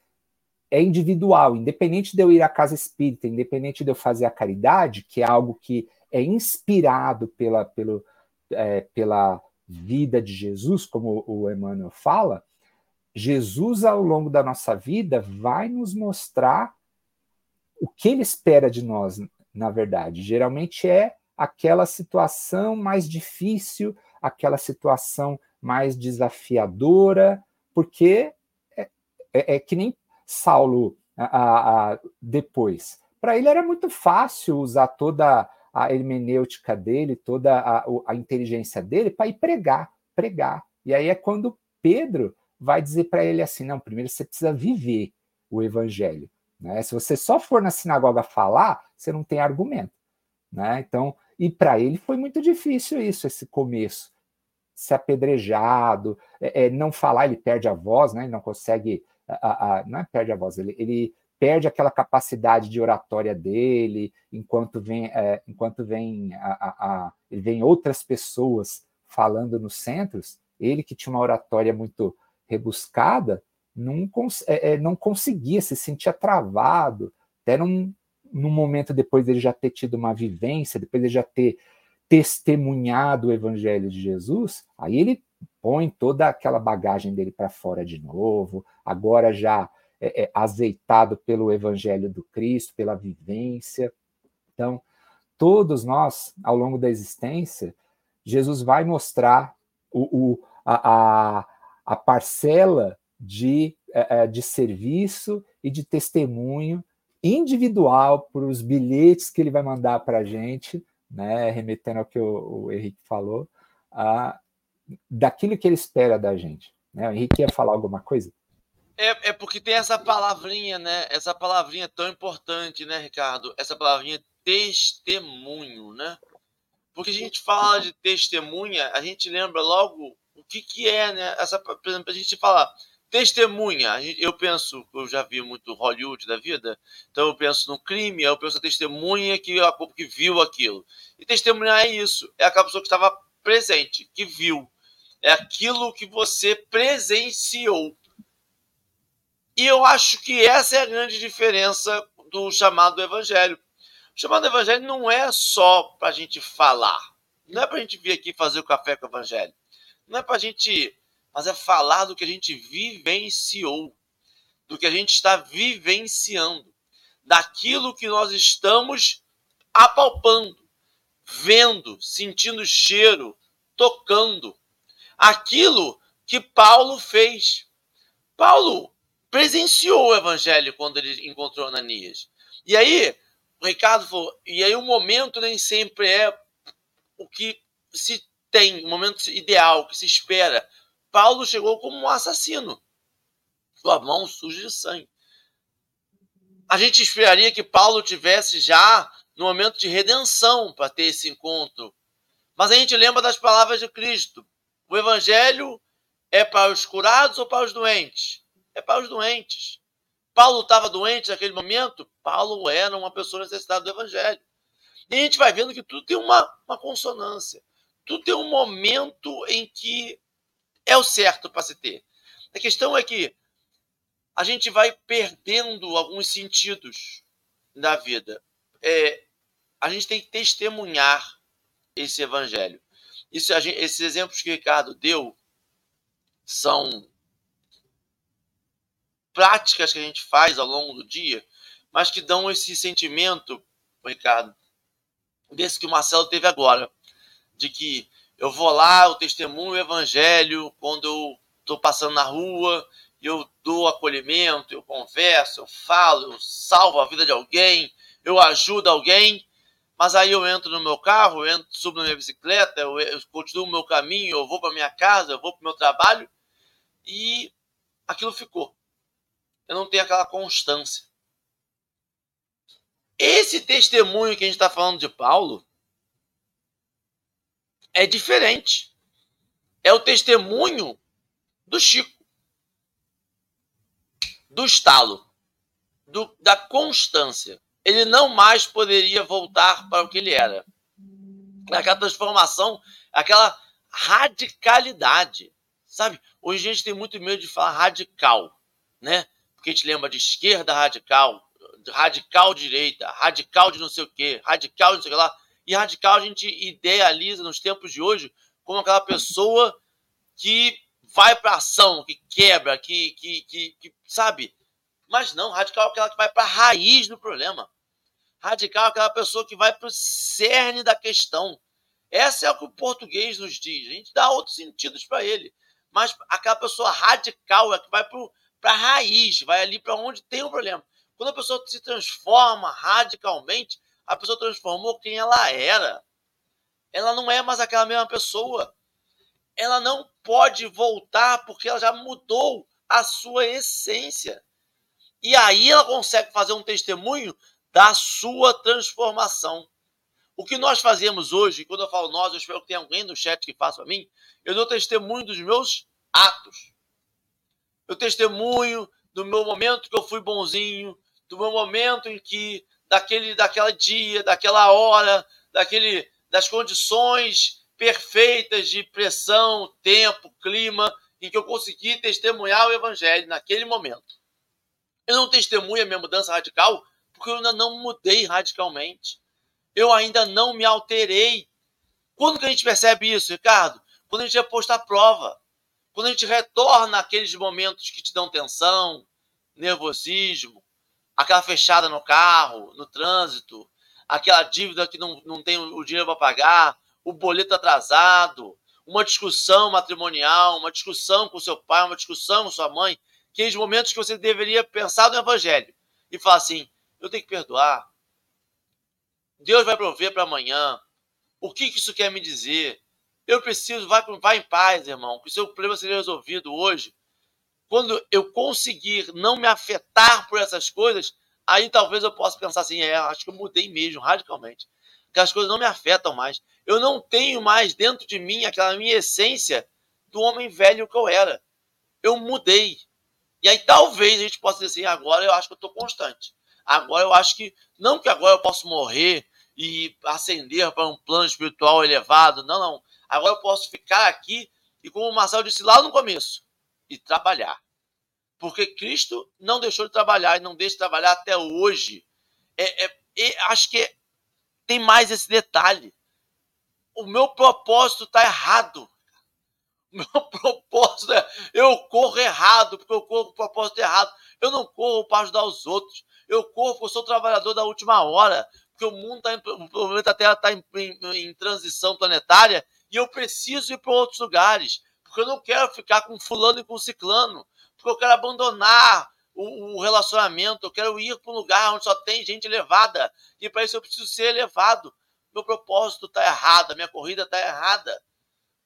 é individual, independente de eu ir à casa espírita, independente de eu fazer a caridade, que é algo que é inspirado pela, pelo, é, pela vida de Jesus, como o Emmanuel fala, Jesus, ao longo da nossa vida, vai nos mostrar o que ele espera de nós na verdade. Geralmente é aquela situação mais difícil, aquela situação mais desafiadora, porque é, é, é que nem Saulo a, a, depois. Para ele era muito fácil usar toda a hermenêutica dele, toda a, a inteligência dele para ir pregar, pregar. E aí é quando Pedro vai dizer para ele assim: não, primeiro você precisa viver o evangelho. Né? Se você só for na sinagoga falar, você não tem argumento. Né? Então, e para ele foi muito difícil isso, esse começo. Ser apedrejado, é, é, não falar, ele perde a voz, né? ele não consegue. A, a, não é perde a voz, ele, ele perde aquela capacidade de oratória dele, enquanto vem, é, enquanto vem, a, a, ele vem outras pessoas falando nos centros, ele que tinha uma oratória muito rebuscada, não, cons é, é, não conseguia, se sentia travado, até num, num momento depois dele já ter tido uma vivência, depois ele já ter testemunhado o evangelho de Jesus, aí ele põe toda aquela bagagem dele para fora de novo, agora já é, é, azeitado pelo evangelho do Cristo, pela vivência. Então, todos nós, ao longo da existência, Jesus vai mostrar o, o a, a, a, parcela de, é, é, de serviço e de testemunho individual para os bilhetes que ele vai mandar para a gente, né, remetendo ao que o, o Henrique falou, a, daquilo que ele espera da gente. Né? O Henrique ia falar alguma coisa? É, é porque tem essa palavrinha, né? Essa palavrinha tão importante, né, Ricardo? Essa palavrinha testemunho, né? Porque a gente fala de testemunha, a gente lembra logo o que, que é, né? Essa, por exemplo, a gente fala testemunha. Eu penso, eu já vi muito Hollywood da vida, então eu penso no crime, eu penso na testemunha que, que viu aquilo. E testemunhar é isso, é aquela pessoa que estava presente, que viu. É aquilo que você presenciou. E eu acho que essa é a grande diferença do chamado evangelho. O chamado evangelho não é só para a gente falar. Não é para a gente vir aqui fazer o café com o evangelho. Não é para a gente. Mas é falar do que a gente vivenciou. Do que a gente está vivenciando. Daquilo que nós estamos apalpando, vendo, sentindo cheiro, tocando. Aquilo que Paulo fez. Paulo presenciou o evangelho quando ele encontrou Ananias. E aí, o Ricardo falou, e aí o momento nem sempre é o que se tem, o momento ideal, que se espera. Paulo chegou como um assassino, sua mão suja de sangue. A gente esperaria que Paulo tivesse já no momento de redenção para ter esse encontro. Mas a gente lembra das palavras de Cristo. O evangelho é para os curados ou para os doentes? É para os doentes. Paulo estava doente naquele momento? Paulo era uma pessoa necessitada do evangelho. E a gente vai vendo que tudo tem uma, uma consonância. Tudo tem um momento em que é o certo para se ter. A questão é que a gente vai perdendo alguns sentidos da vida. É, a gente tem que testemunhar esse evangelho. Isso, esses exemplos que o Ricardo deu são práticas que a gente faz ao longo do dia, mas que dão esse sentimento, Ricardo, desse que o Marcelo teve agora, de que eu vou lá, eu testemunho o evangelho quando eu estou passando na rua, eu dou acolhimento, eu converso, eu falo, eu salvo a vida de alguém, eu ajudo alguém, mas aí eu entro no meu carro, eu entro, subo na minha bicicleta, eu, eu continuo o meu caminho, eu vou para minha casa, eu vou para o meu trabalho e aquilo ficou eu não tenho aquela constância. Esse testemunho que a gente está falando de Paulo é diferente. É o testemunho do Chico, do estalo, do, da constância. Ele não mais poderia voltar para o que ele era. Aquela transformação, aquela radicalidade. Sabe? Hoje a gente tem muito medo de falar radical, né? porque a gente lembra de esquerda radical, radical direita, radical de não sei o quê, radical de não sei o que lá. E radical a gente idealiza nos tempos de hoje como aquela pessoa que vai para ação, que quebra, que, que, que, que, sabe? Mas não, radical é aquela que vai para a raiz do problema. Radical é aquela pessoa que vai para o cerne da questão. Essa é o que o português nos diz. A gente dá outros sentidos para ele. Mas aquela pessoa radical é que vai para a raiz, vai ali para onde tem o problema. Quando a pessoa se transforma radicalmente, a pessoa transformou quem ela era. Ela não é mais aquela mesma pessoa. Ela não pode voltar porque ela já mudou a sua essência. E aí ela consegue fazer um testemunho da sua transformação. O que nós fazemos hoje, quando eu falo nós, eu espero que tenha alguém no chat que faça para mim, eu dou testemunho dos meus atos eu testemunho do meu momento que eu fui bonzinho, do meu momento em que daquele daquela dia, daquela hora, daquele das condições perfeitas de pressão, tempo, clima em que eu consegui testemunhar o evangelho naquele momento. Eu não testemunho a minha mudança radical porque eu ainda não mudei radicalmente. Eu ainda não me alterei. Quando que a gente percebe isso, Ricardo? Quando a gente é posto à prova. quando a gente retorna àqueles momentos que te dão tensão, nervosismo, aquela fechada no carro, no trânsito, aquela dívida que não, não tem o dinheiro para pagar, o boleto atrasado, uma discussão matrimonial, uma discussão com seu pai, uma discussão com sua mãe, aqueles momentos que você deveria pensar no evangelho e falar assim: eu tenho que perdoar. Deus vai prover para amanhã. O que, que isso quer me dizer? Eu preciso, vai, vai em paz, irmão, que o seu problema seja resolvido hoje. Quando eu conseguir não me afetar por essas coisas, aí talvez eu possa pensar assim: é, acho que eu mudei mesmo, radicalmente. Que as coisas não me afetam mais. Eu não tenho mais dentro de mim aquela minha essência do homem velho que eu era. Eu mudei. E aí talvez a gente possa dizer assim: agora eu acho que eu estou constante. Agora eu acho que, não que agora eu posso morrer e ascender para um plano espiritual elevado, não, não. Agora eu posso ficar aqui e, como o Marcelo disse lá no começo, e trabalhar. Porque Cristo não deixou de trabalhar e não deixa de trabalhar até hoje. É, é, é, acho que tem mais esse detalhe. O meu propósito está errado. Meu propósito é. Eu corro errado, porque eu corro com o propósito errado. Eu não corro para ajudar os outros. Eu corro porque eu sou trabalhador da última hora. Porque o mundo está o planeta Terra está em, em, em transição planetária e eu preciso ir para outros lugares, porque eu não quero ficar com fulano e com ciclano, porque eu quero abandonar o, o relacionamento, eu quero ir para um lugar onde só tem gente elevada, e para isso eu preciso ser elevado. Meu propósito está errado, minha corrida está errada.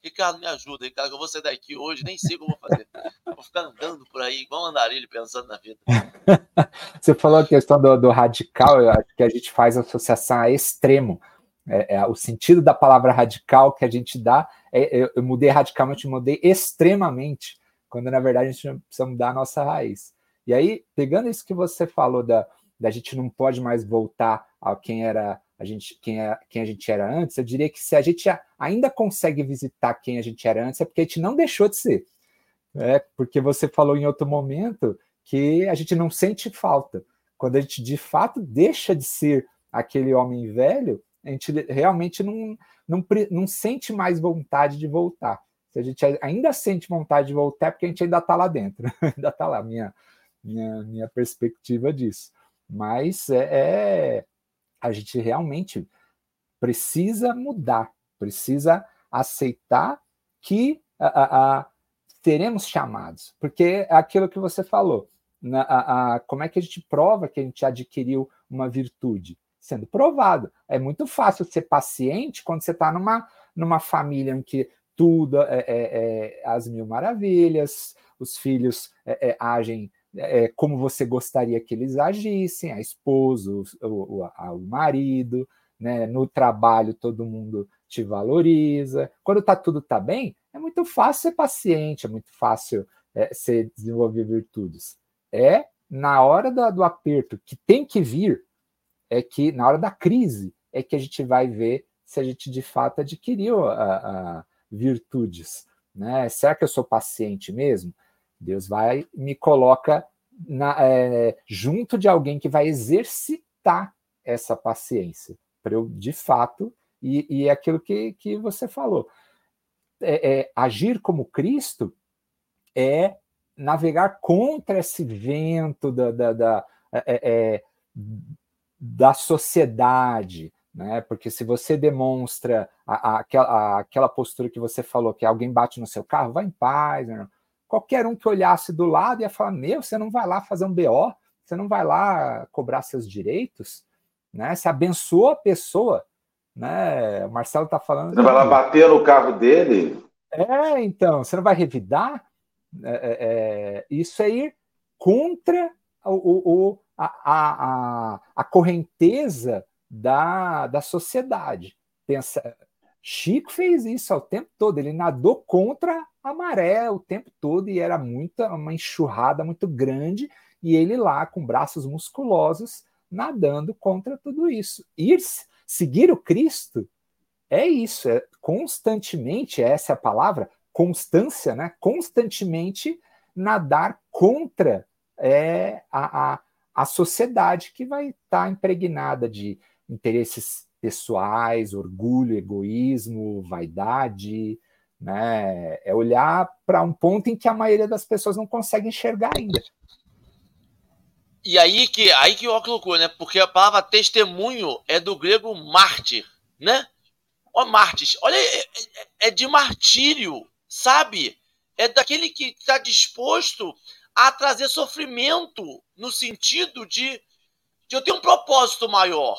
Ricardo, me ajuda, Ricardo, que eu vou sair daqui hoje, nem sei o que eu vou fazer. Vou ficar andando por aí, igual um andarilho, pensando na vida. Você falou a questão do, do radical, eu acho que a gente faz associação a extremo. É, é, o sentido da palavra radical que a gente dá, é, eu, eu, mudei radicalmente, mudei extremamente, quando na verdade a gente precisa mudar a nossa raiz. E aí, pegando isso que você falou da, da gente não pode mais voltar a quem era a gente, quem, é, quem a gente era antes, eu diria que se a gente ainda consegue visitar quem a gente era antes, é porque a gente não deixou de ser. É, porque você falou em outro momento que a gente não sente falta. Quando a gente de fato deixa de ser aquele homem velho, a gente realmente não, não, não sente mais vontade de voltar. Se a gente ainda sente vontade de voltar, é porque a gente ainda está lá dentro, ainda está lá, minha, minha, minha perspectiva disso. Mas é, é, a gente realmente precisa mudar, precisa aceitar que a, a, a, teremos chamados, porque é aquilo que você falou, na, a, como é que a gente prova que a gente adquiriu uma virtude? sendo provado. É muito fácil ser paciente quando você está numa, numa família em que tudo é, é, é as mil maravilhas, os filhos é, é agem é, como você gostaria que eles agissem, a esposa, o, o, o marido, né? no trabalho todo mundo te valoriza. Quando tá, tudo está bem, é muito fácil ser paciente, é muito fácil ser, desenvolver virtudes. É na hora do, do aperto que tem que vir, é que na hora da crise é que a gente vai ver se a gente de fato adquiriu a, a virtudes. Né? Será que eu sou paciente mesmo? Deus vai me coloca na, é, junto de alguém que vai exercitar essa paciência para eu de fato e, e, é aquilo que, que você falou é, é, agir como Cristo é navegar contra esse vento da, da, da é, é, da sociedade, né? Porque se você demonstra a, a, a, aquela postura que você falou, que alguém bate no seu carro, vai em paz. Né? Qualquer um que olhasse do lado ia falar: Meu, você não vai lá fazer um BO, você não vai lá cobrar seus direitos, né? Você abençoa a pessoa, né? O Marcelo está falando. Você não vai lá bater no carro dele? É, então, você não vai revidar? É, é, é isso é ir contra o, o, a, a, a correnteza da, da sociedade. Pensa, Chico fez isso ao tempo todo, ele nadou contra a maré o tempo todo e era muita, uma enxurrada muito grande, e ele lá com braços musculosos nadando contra tudo isso. Ir seguir o Cristo é isso, é constantemente, essa é a palavra, constância, né? Constantemente nadar contra é, a, a, a sociedade que vai estar tá impregnada de interesses pessoais, orgulho, egoísmo, vaidade, Né? É olhar para um ponto em que a maioria das pessoas não consegue enxergar ainda. E aí que aí que eu colocou, né? Porque a palavra testemunho é do grego mártir, né? Ó, mártires, olha, é, é, é de martírio, sabe? É daquele que está disposto a trazer sofrimento no sentido de, de eu ter um propósito maior.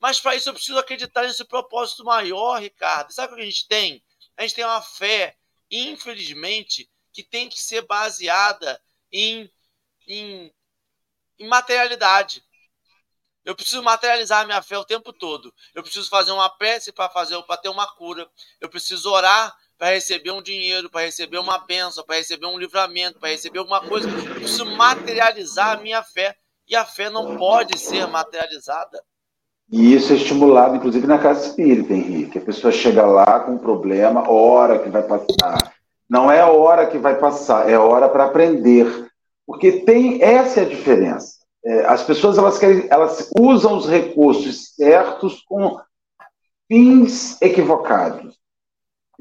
Mas para isso eu preciso acreditar nesse propósito maior, Ricardo. Sabe o que a gente tem? A gente tem uma fé, infelizmente, que tem que ser baseada em, em, em materialidade. Eu preciso materializar minha fé o tempo todo. Eu preciso fazer uma prece para fazer para ter uma cura. Eu preciso orar para receber um dinheiro, para receber uma bênção, para receber um livramento, para receber alguma coisa. Eu preciso materializar a minha fé. E a fé não pode ser materializada. E isso é estimulado, inclusive, na casa espírita, Henrique. A pessoa chega lá com um problema, hora que vai passar. Não é hora que vai passar, é hora para aprender. Porque tem essa é a diferença. É, as pessoas elas, querem, elas usam os recursos certos com fins equivocados.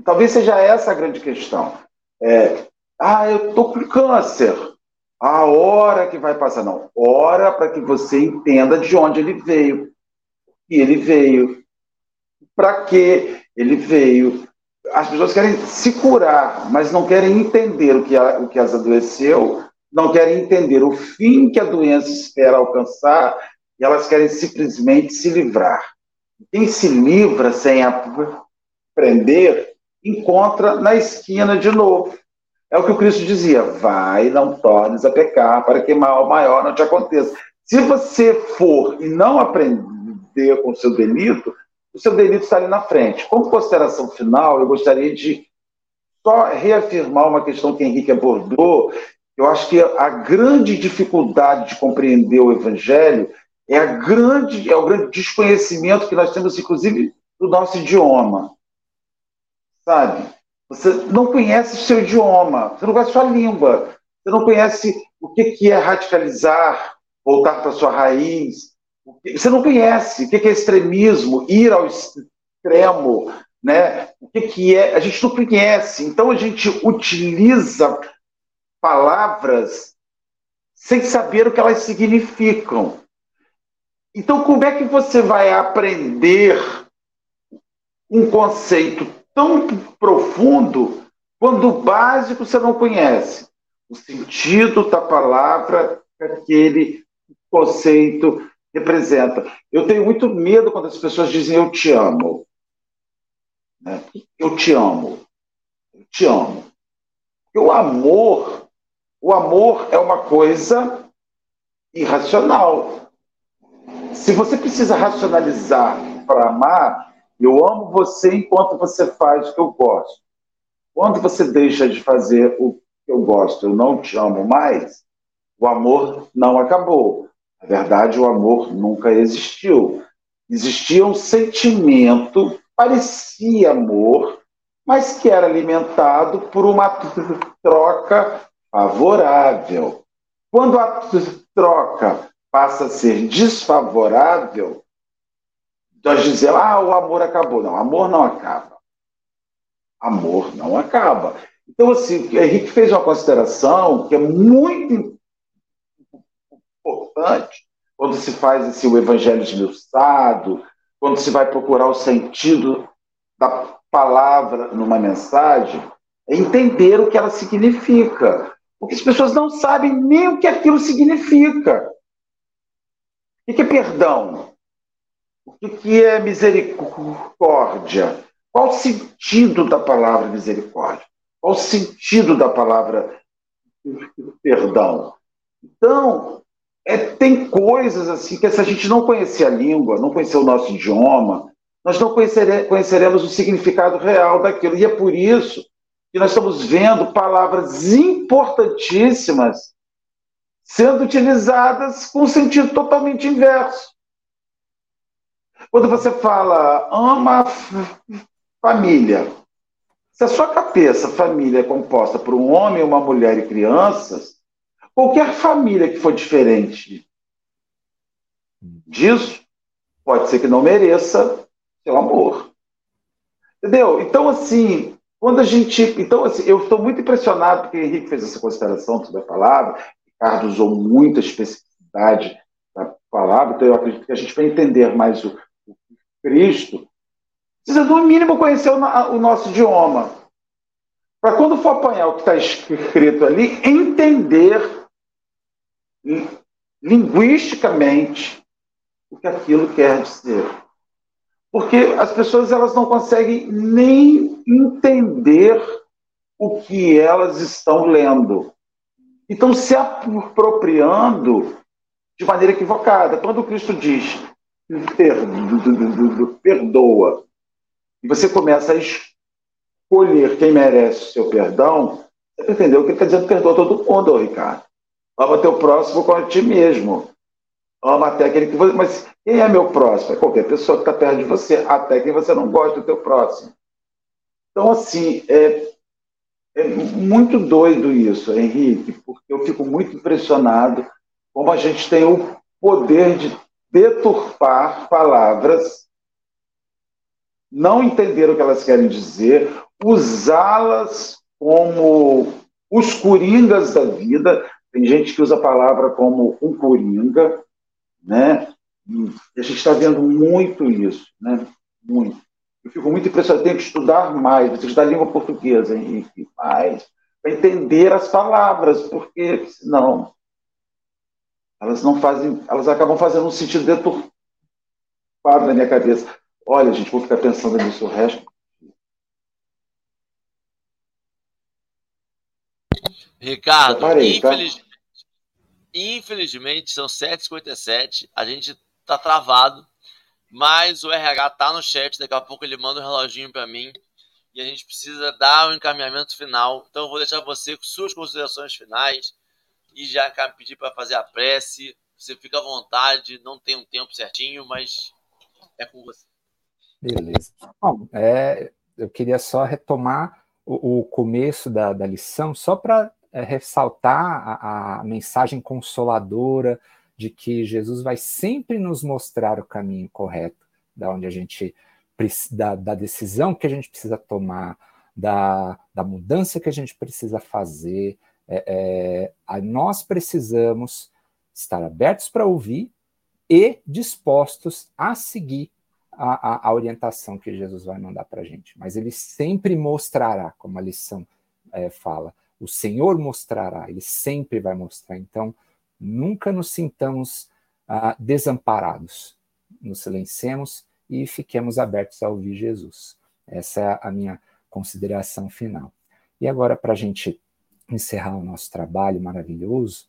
Talvez seja essa a grande questão. É, ah, eu estou com câncer. A hora que vai passar. Não, hora para que você entenda de onde ele veio. E ele veio. Para que ele veio. As pessoas querem se curar, mas não querem entender o que, a, o que as adoeceu, não querem entender o fim que a doença espera alcançar, e elas querem simplesmente se livrar. Quem se livra sem aprender encontra na esquina de novo. É o que o Cristo dizia: vai, não tornes a pecar, para que mal maior não te aconteça. Se você for e não aprender com o seu delito, o seu delito está ali na frente. Como consideração final, eu gostaria de só reafirmar uma questão que Henrique abordou. Eu acho que a grande dificuldade de compreender o Evangelho é, a grande, é o grande desconhecimento que nós temos, inclusive, do nosso idioma sabe? Você não conhece o seu idioma, você não conhece a sua língua, você não conhece o que, é radicalizar, voltar para sua raiz. Você não conhece o que, é extremismo, ir ao extremo, né? O que, é. A gente não conhece. Então a gente utiliza palavras sem saber o que elas significam. Então, como é que você vai aprender um conceito tão profundo quando o básico você não conhece. O sentido da palavra que aquele conceito representa. Eu tenho muito medo quando as pessoas dizem eu te amo. Né? Eu te amo. Eu te amo. O amor, o amor é uma coisa irracional. Se você precisa racionalizar para amar, eu amo você enquanto você faz o que eu gosto. Quando você deixa de fazer o que eu gosto, eu não te amo mais, o amor não acabou. Na verdade, o amor nunca existiu. Existia um sentimento, parecia amor, mas que era alimentado por uma troca favorável. Quando a troca passa a ser desfavorável, nós dizemos, ah, o amor acabou. Não, amor não acaba. Amor não acaba. Então, assim, Henrique fez uma consideração que é muito importante quando se faz assim, o evangelho esmiuçado, quando se vai procurar o sentido da palavra numa mensagem, é entender o que ela significa. Porque as pessoas não sabem nem o que aquilo significa. O que é perdão? O que é misericórdia? Qual o sentido da palavra misericórdia? Qual o sentido da palavra perdão? Então, é, tem coisas assim que se a gente não conhecer a língua, não conhecer o nosso idioma, nós não conhecere, conheceremos o significado real daquilo. E é por isso que nós estamos vendo palavras importantíssimas sendo utilizadas com sentido totalmente inverso. Quando você fala ama família, se a sua cabeça, família, é composta por um homem, uma mulher e crianças, qualquer família que for diferente disso, pode ser que não mereça seu amor. Entendeu? Então, assim, quando a gente. Então, assim, eu estou muito impressionado, porque o Henrique fez essa consideração sobre a palavra, Ricardo usou muita especificidade da palavra, então eu acredito que a gente vai entender mais o, o Cristo, precisa, no mínimo, conhecer o, o nosso idioma. Para quando for apanhar o que está escrito ali, entender linguisticamente o que aquilo quer dizer. Porque as pessoas elas não conseguem nem entender o que elas estão lendo. Então, se apropriando de maneira equivocada. Quando Cristo diz perdoa, e você começa a escolher quem merece o seu perdão, você entendeu que ele está dizendo perdoa todo mundo, Ricardo. Ama teu próximo como a ti mesmo. Ama até aquele que você. Mas quem é meu próximo? É qualquer pessoa que está perto de você, até quem você não gosta do teu próximo. Então, assim, é, é muito doido isso, Henrique, porque eu fico muito impressionado como a gente tem o poder de deturpar palavras, não entender o que elas querem dizer, usá-las como os coringas da vida. Tem gente que usa a palavra como um coringa, né? E a gente está vendo muito isso, né? Muito. Eu fico muito impressionado, tenho que estudar mais, estudar língua portuguesa, Henrique, mais, para entender as palavras, porque senão elas não fazem, elas acabam fazendo um sentido deturpado na minha cabeça. Olha, gente, vou ficar pensando nisso o resto. Ricardo, parei, tá? infelizmente, tá? Infelizmente são 7h57, a gente tá travado mas o RH tá no chat, daqui a pouco ele manda um reloginho para mim e a gente precisa dar o um encaminhamento final. Então eu vou deixar você com suas considerações finais e já pedir para fazer a prece. Você fica à vontade, não tem um tempo certinho, mas é com você. Beleza. Bom, é, eu queria só retomar o, o começo da, da lição, só para é, ressaltar a, a mensagem consoladora de que Jesus vai sempre nos mostrar o caminho correto, da onde a gente da, da decisão que a gente precisa tomar, da, da mudança que a gente precisa fazer. É, é, nós precisamos estar abertos para ouvir e dispostos a seguir a, a, a orientação que Jesus vai mandar para a gente. Mas ele sempre mostrará, como a lição é, fala, o Senhor mostrará, ele sempre vai mostrar. Então, nunca nos sintamos ah, desamparados. Nos silenciemos e fiquemos abertos a ouvir Jesus. Essa é a minha consideração final. E agora, para a gente encerrar o nosso trabalho maravilhoso,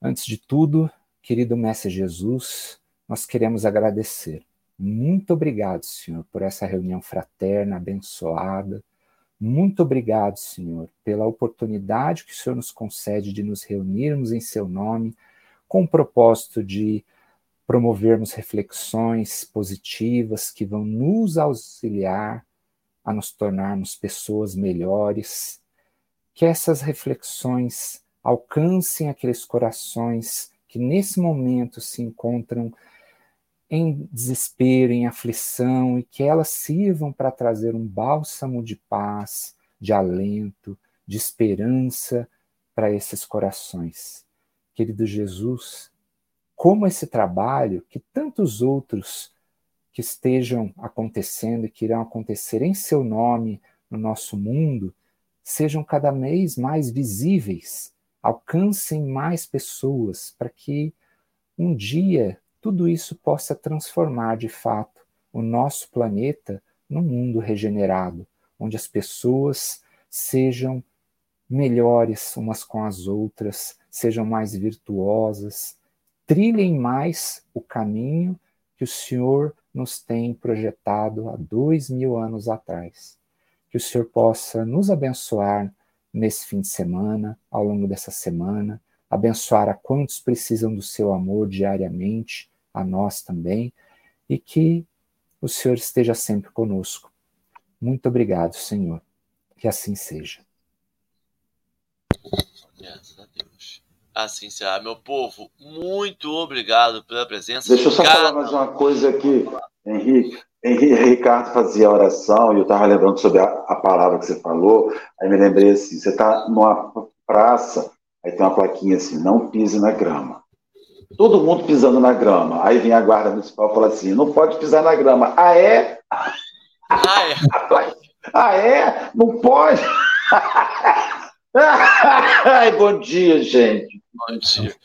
antes de tudo, querido Mestre Jesus, nós queremos agradecer. Muito obrigado, Senhor, por essa reunião fraterna, abençoada, muito obrigado, Senhor, pela oportunidade que o Senhor nos concede de nos reunirmos em Seu nome, com o propósito de promovermos reflexões positivas que vão nos auxiliar a nos tornarmos pessoas melhores. Que essas reflexões alcancem aqueles corações que nesse momento se encontram em desespero, em aflição, e que elas sirvam para trazer um bálsamo de paz, de alento, de esperança para esses corações. Querido Jesus, como esse trabalho, que tantos outros que estejam acontecendo e que irão acontecer em seu nome no nosso mundo, sejam cada vez mais visíveis, alcancem mais pessoas, para que um dia tudo isso possa transformar de fato o nosso planeta num mundo regenerado, onde as pessoas sejam melhores umas com as outras, sejam mais virtuosas, trilhem mais o caminho que o Senhor nos tem projetado há dois mil anos atrás. Que o Senhor possa nos abençoar nesse fim de semana, ao longo dessa semana, abençoar a quantos precisam do seu amor diariamente, a nós também, e que o Senhor esteja sempre conosco. Muito obrigado, Senhor. Que assim seja. Graças a Deus. Assim será, meu povo. Muito obrigado pela presença. Deixa eu só cada... falar mais uma coisa aqui, Henrique. Ricardo fazia oração e eu estava lembrando sobre a, a, palavra que você falou, aí me lembrei assim, você está numa praça, aí tem uma plaquinha assim, não pise na grama. Todo mundo pisando na grama. Aí vem a guarda municipal e fala assim, não pode pisar na grama. Ah, é? Ah, é? ah, é? Não pode? Ai, bom dia, gente. Bom dia.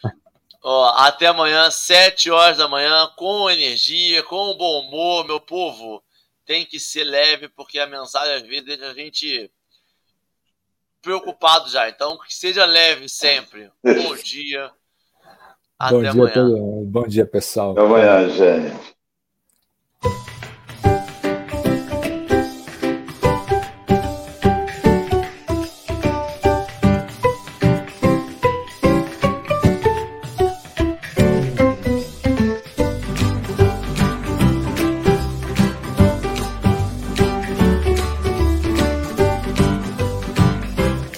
Ó, até amanhã, 7 horas da manhã, com energia, com bom humor, meu povo. Tem que ser leve, porque a mensagem às vezes deixa a gente preocupado já. Então, que seja leve sempre. Bom dia. Até bom dia, amanhã. Bom dia, pessoal. Até amanhã, gente.